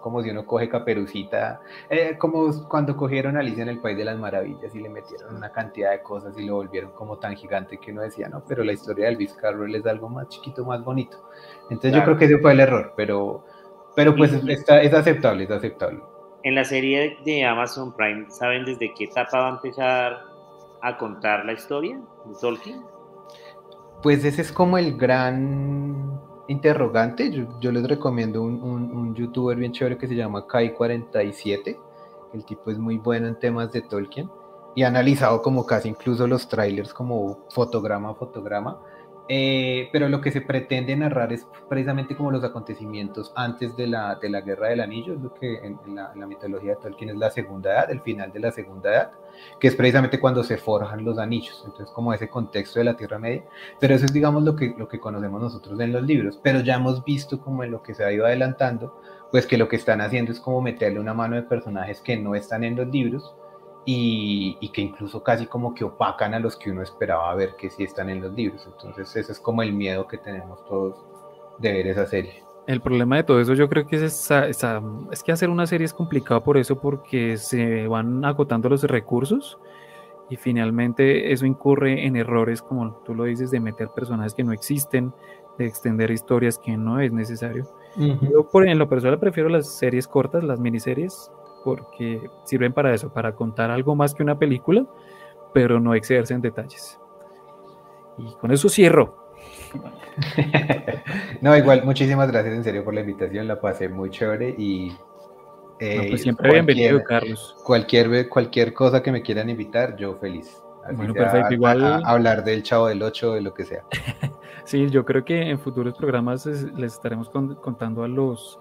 como si uno coge caperucita, eh, como cuando cogieron Alicia en el País de las Maravillas y le metieron una cantidad de cosas y lo volvieron como tan gigante que uno decía, no, pero la historia de Elvis Carroll es algo más chiquito, más bonito. Entonces yo creo que ese fue el error, pero, pero pues está, es aceptable, es aceptable. En la serie de Amazon Prime, ¿saben desde qué etapa va a empezar a contar la historia de Tolkien? Pues ese es como el gran interrogante. Yo, les recomiendo un, un, youtuber bien chévere que se llama Kai47. El tipo es muy bueno en temas de Tolkien y ha analizado como casi incluso los trailers como fotograma a fotograma. Eh, pero lo que se pretende narrar es precisamente como los acontecimientos antes de la, de la Guerra del Anillo, es lo que en, la, mitología de Tolkien es la Segunda Edad, el final de la Segunda Edad, que es precisamente cuando se forjan los anillos, entonces como ese contexto de la Tierra Media, pero eso es digamos lo que, lo que conocemos nosotros en los libros, pero ya hemos visto como en lo que se ha ido adelantando, pues que lo que están haciendo es como meterle una mano de personajes que no están en los libros, y, que incluso casi como que opacan a los que uno esperaba ver que sí están en los libros. Entonces ese es como el miedo que tenemos todos de ver esa serie. El problema de todo eso yo creo que es, esa, es que hacer una serie es complicado por eso, porque se van agotando los recursos y finalmente eso incurre en errores, como tú lo dices, de meter personajes que no existen, de extender historias que no es necesario. Yo por, en lo personal prefiero las series cortas, las miniseries, porque sirven para eso, para contar algo más que una película, pero no excederse en detalles. Y con eso cierro. no, igual, muchísimas gracias en serio por la invitación, la pasé muy chévere y... Eh, pues siempre bienvenido, Carlos. Cualquier, cualquier cosa que me quieran invitar, yo feliz. bueno, perfecto. Igual... hablar del Chavo del 8, de lo que sea. sí, yo creo que en futuros programas les estaremos contando a los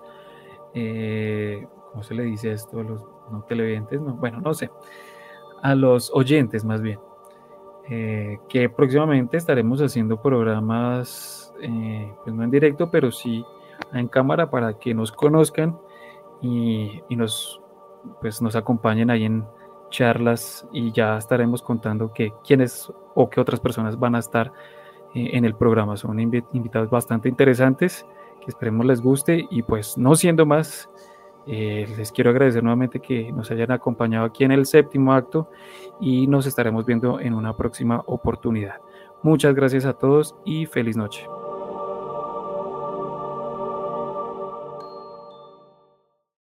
eh, ¿cómo se le dice esto a los no televidentes? No, bueno, no sé, a los oyentes más bien, eh, que próximamente estaremos haciendo programas, eh, pues no en directo, pero sí en cámara para que nos conozcan y, nos, pues nos acompañen ahí en charlas y ya estaremos contando que quiénes o qué otras personas van a estar eh, en el programa. Son invitados bastante interesantes que esperemos les guste y pues no siendo más, eh, les quiero agradecer nuevamente que nos hayan acompañado aquí en el séptimo acto y nos estaremos viendo en una próxima oportunidad. Muchas gracias a todos y feliz noche.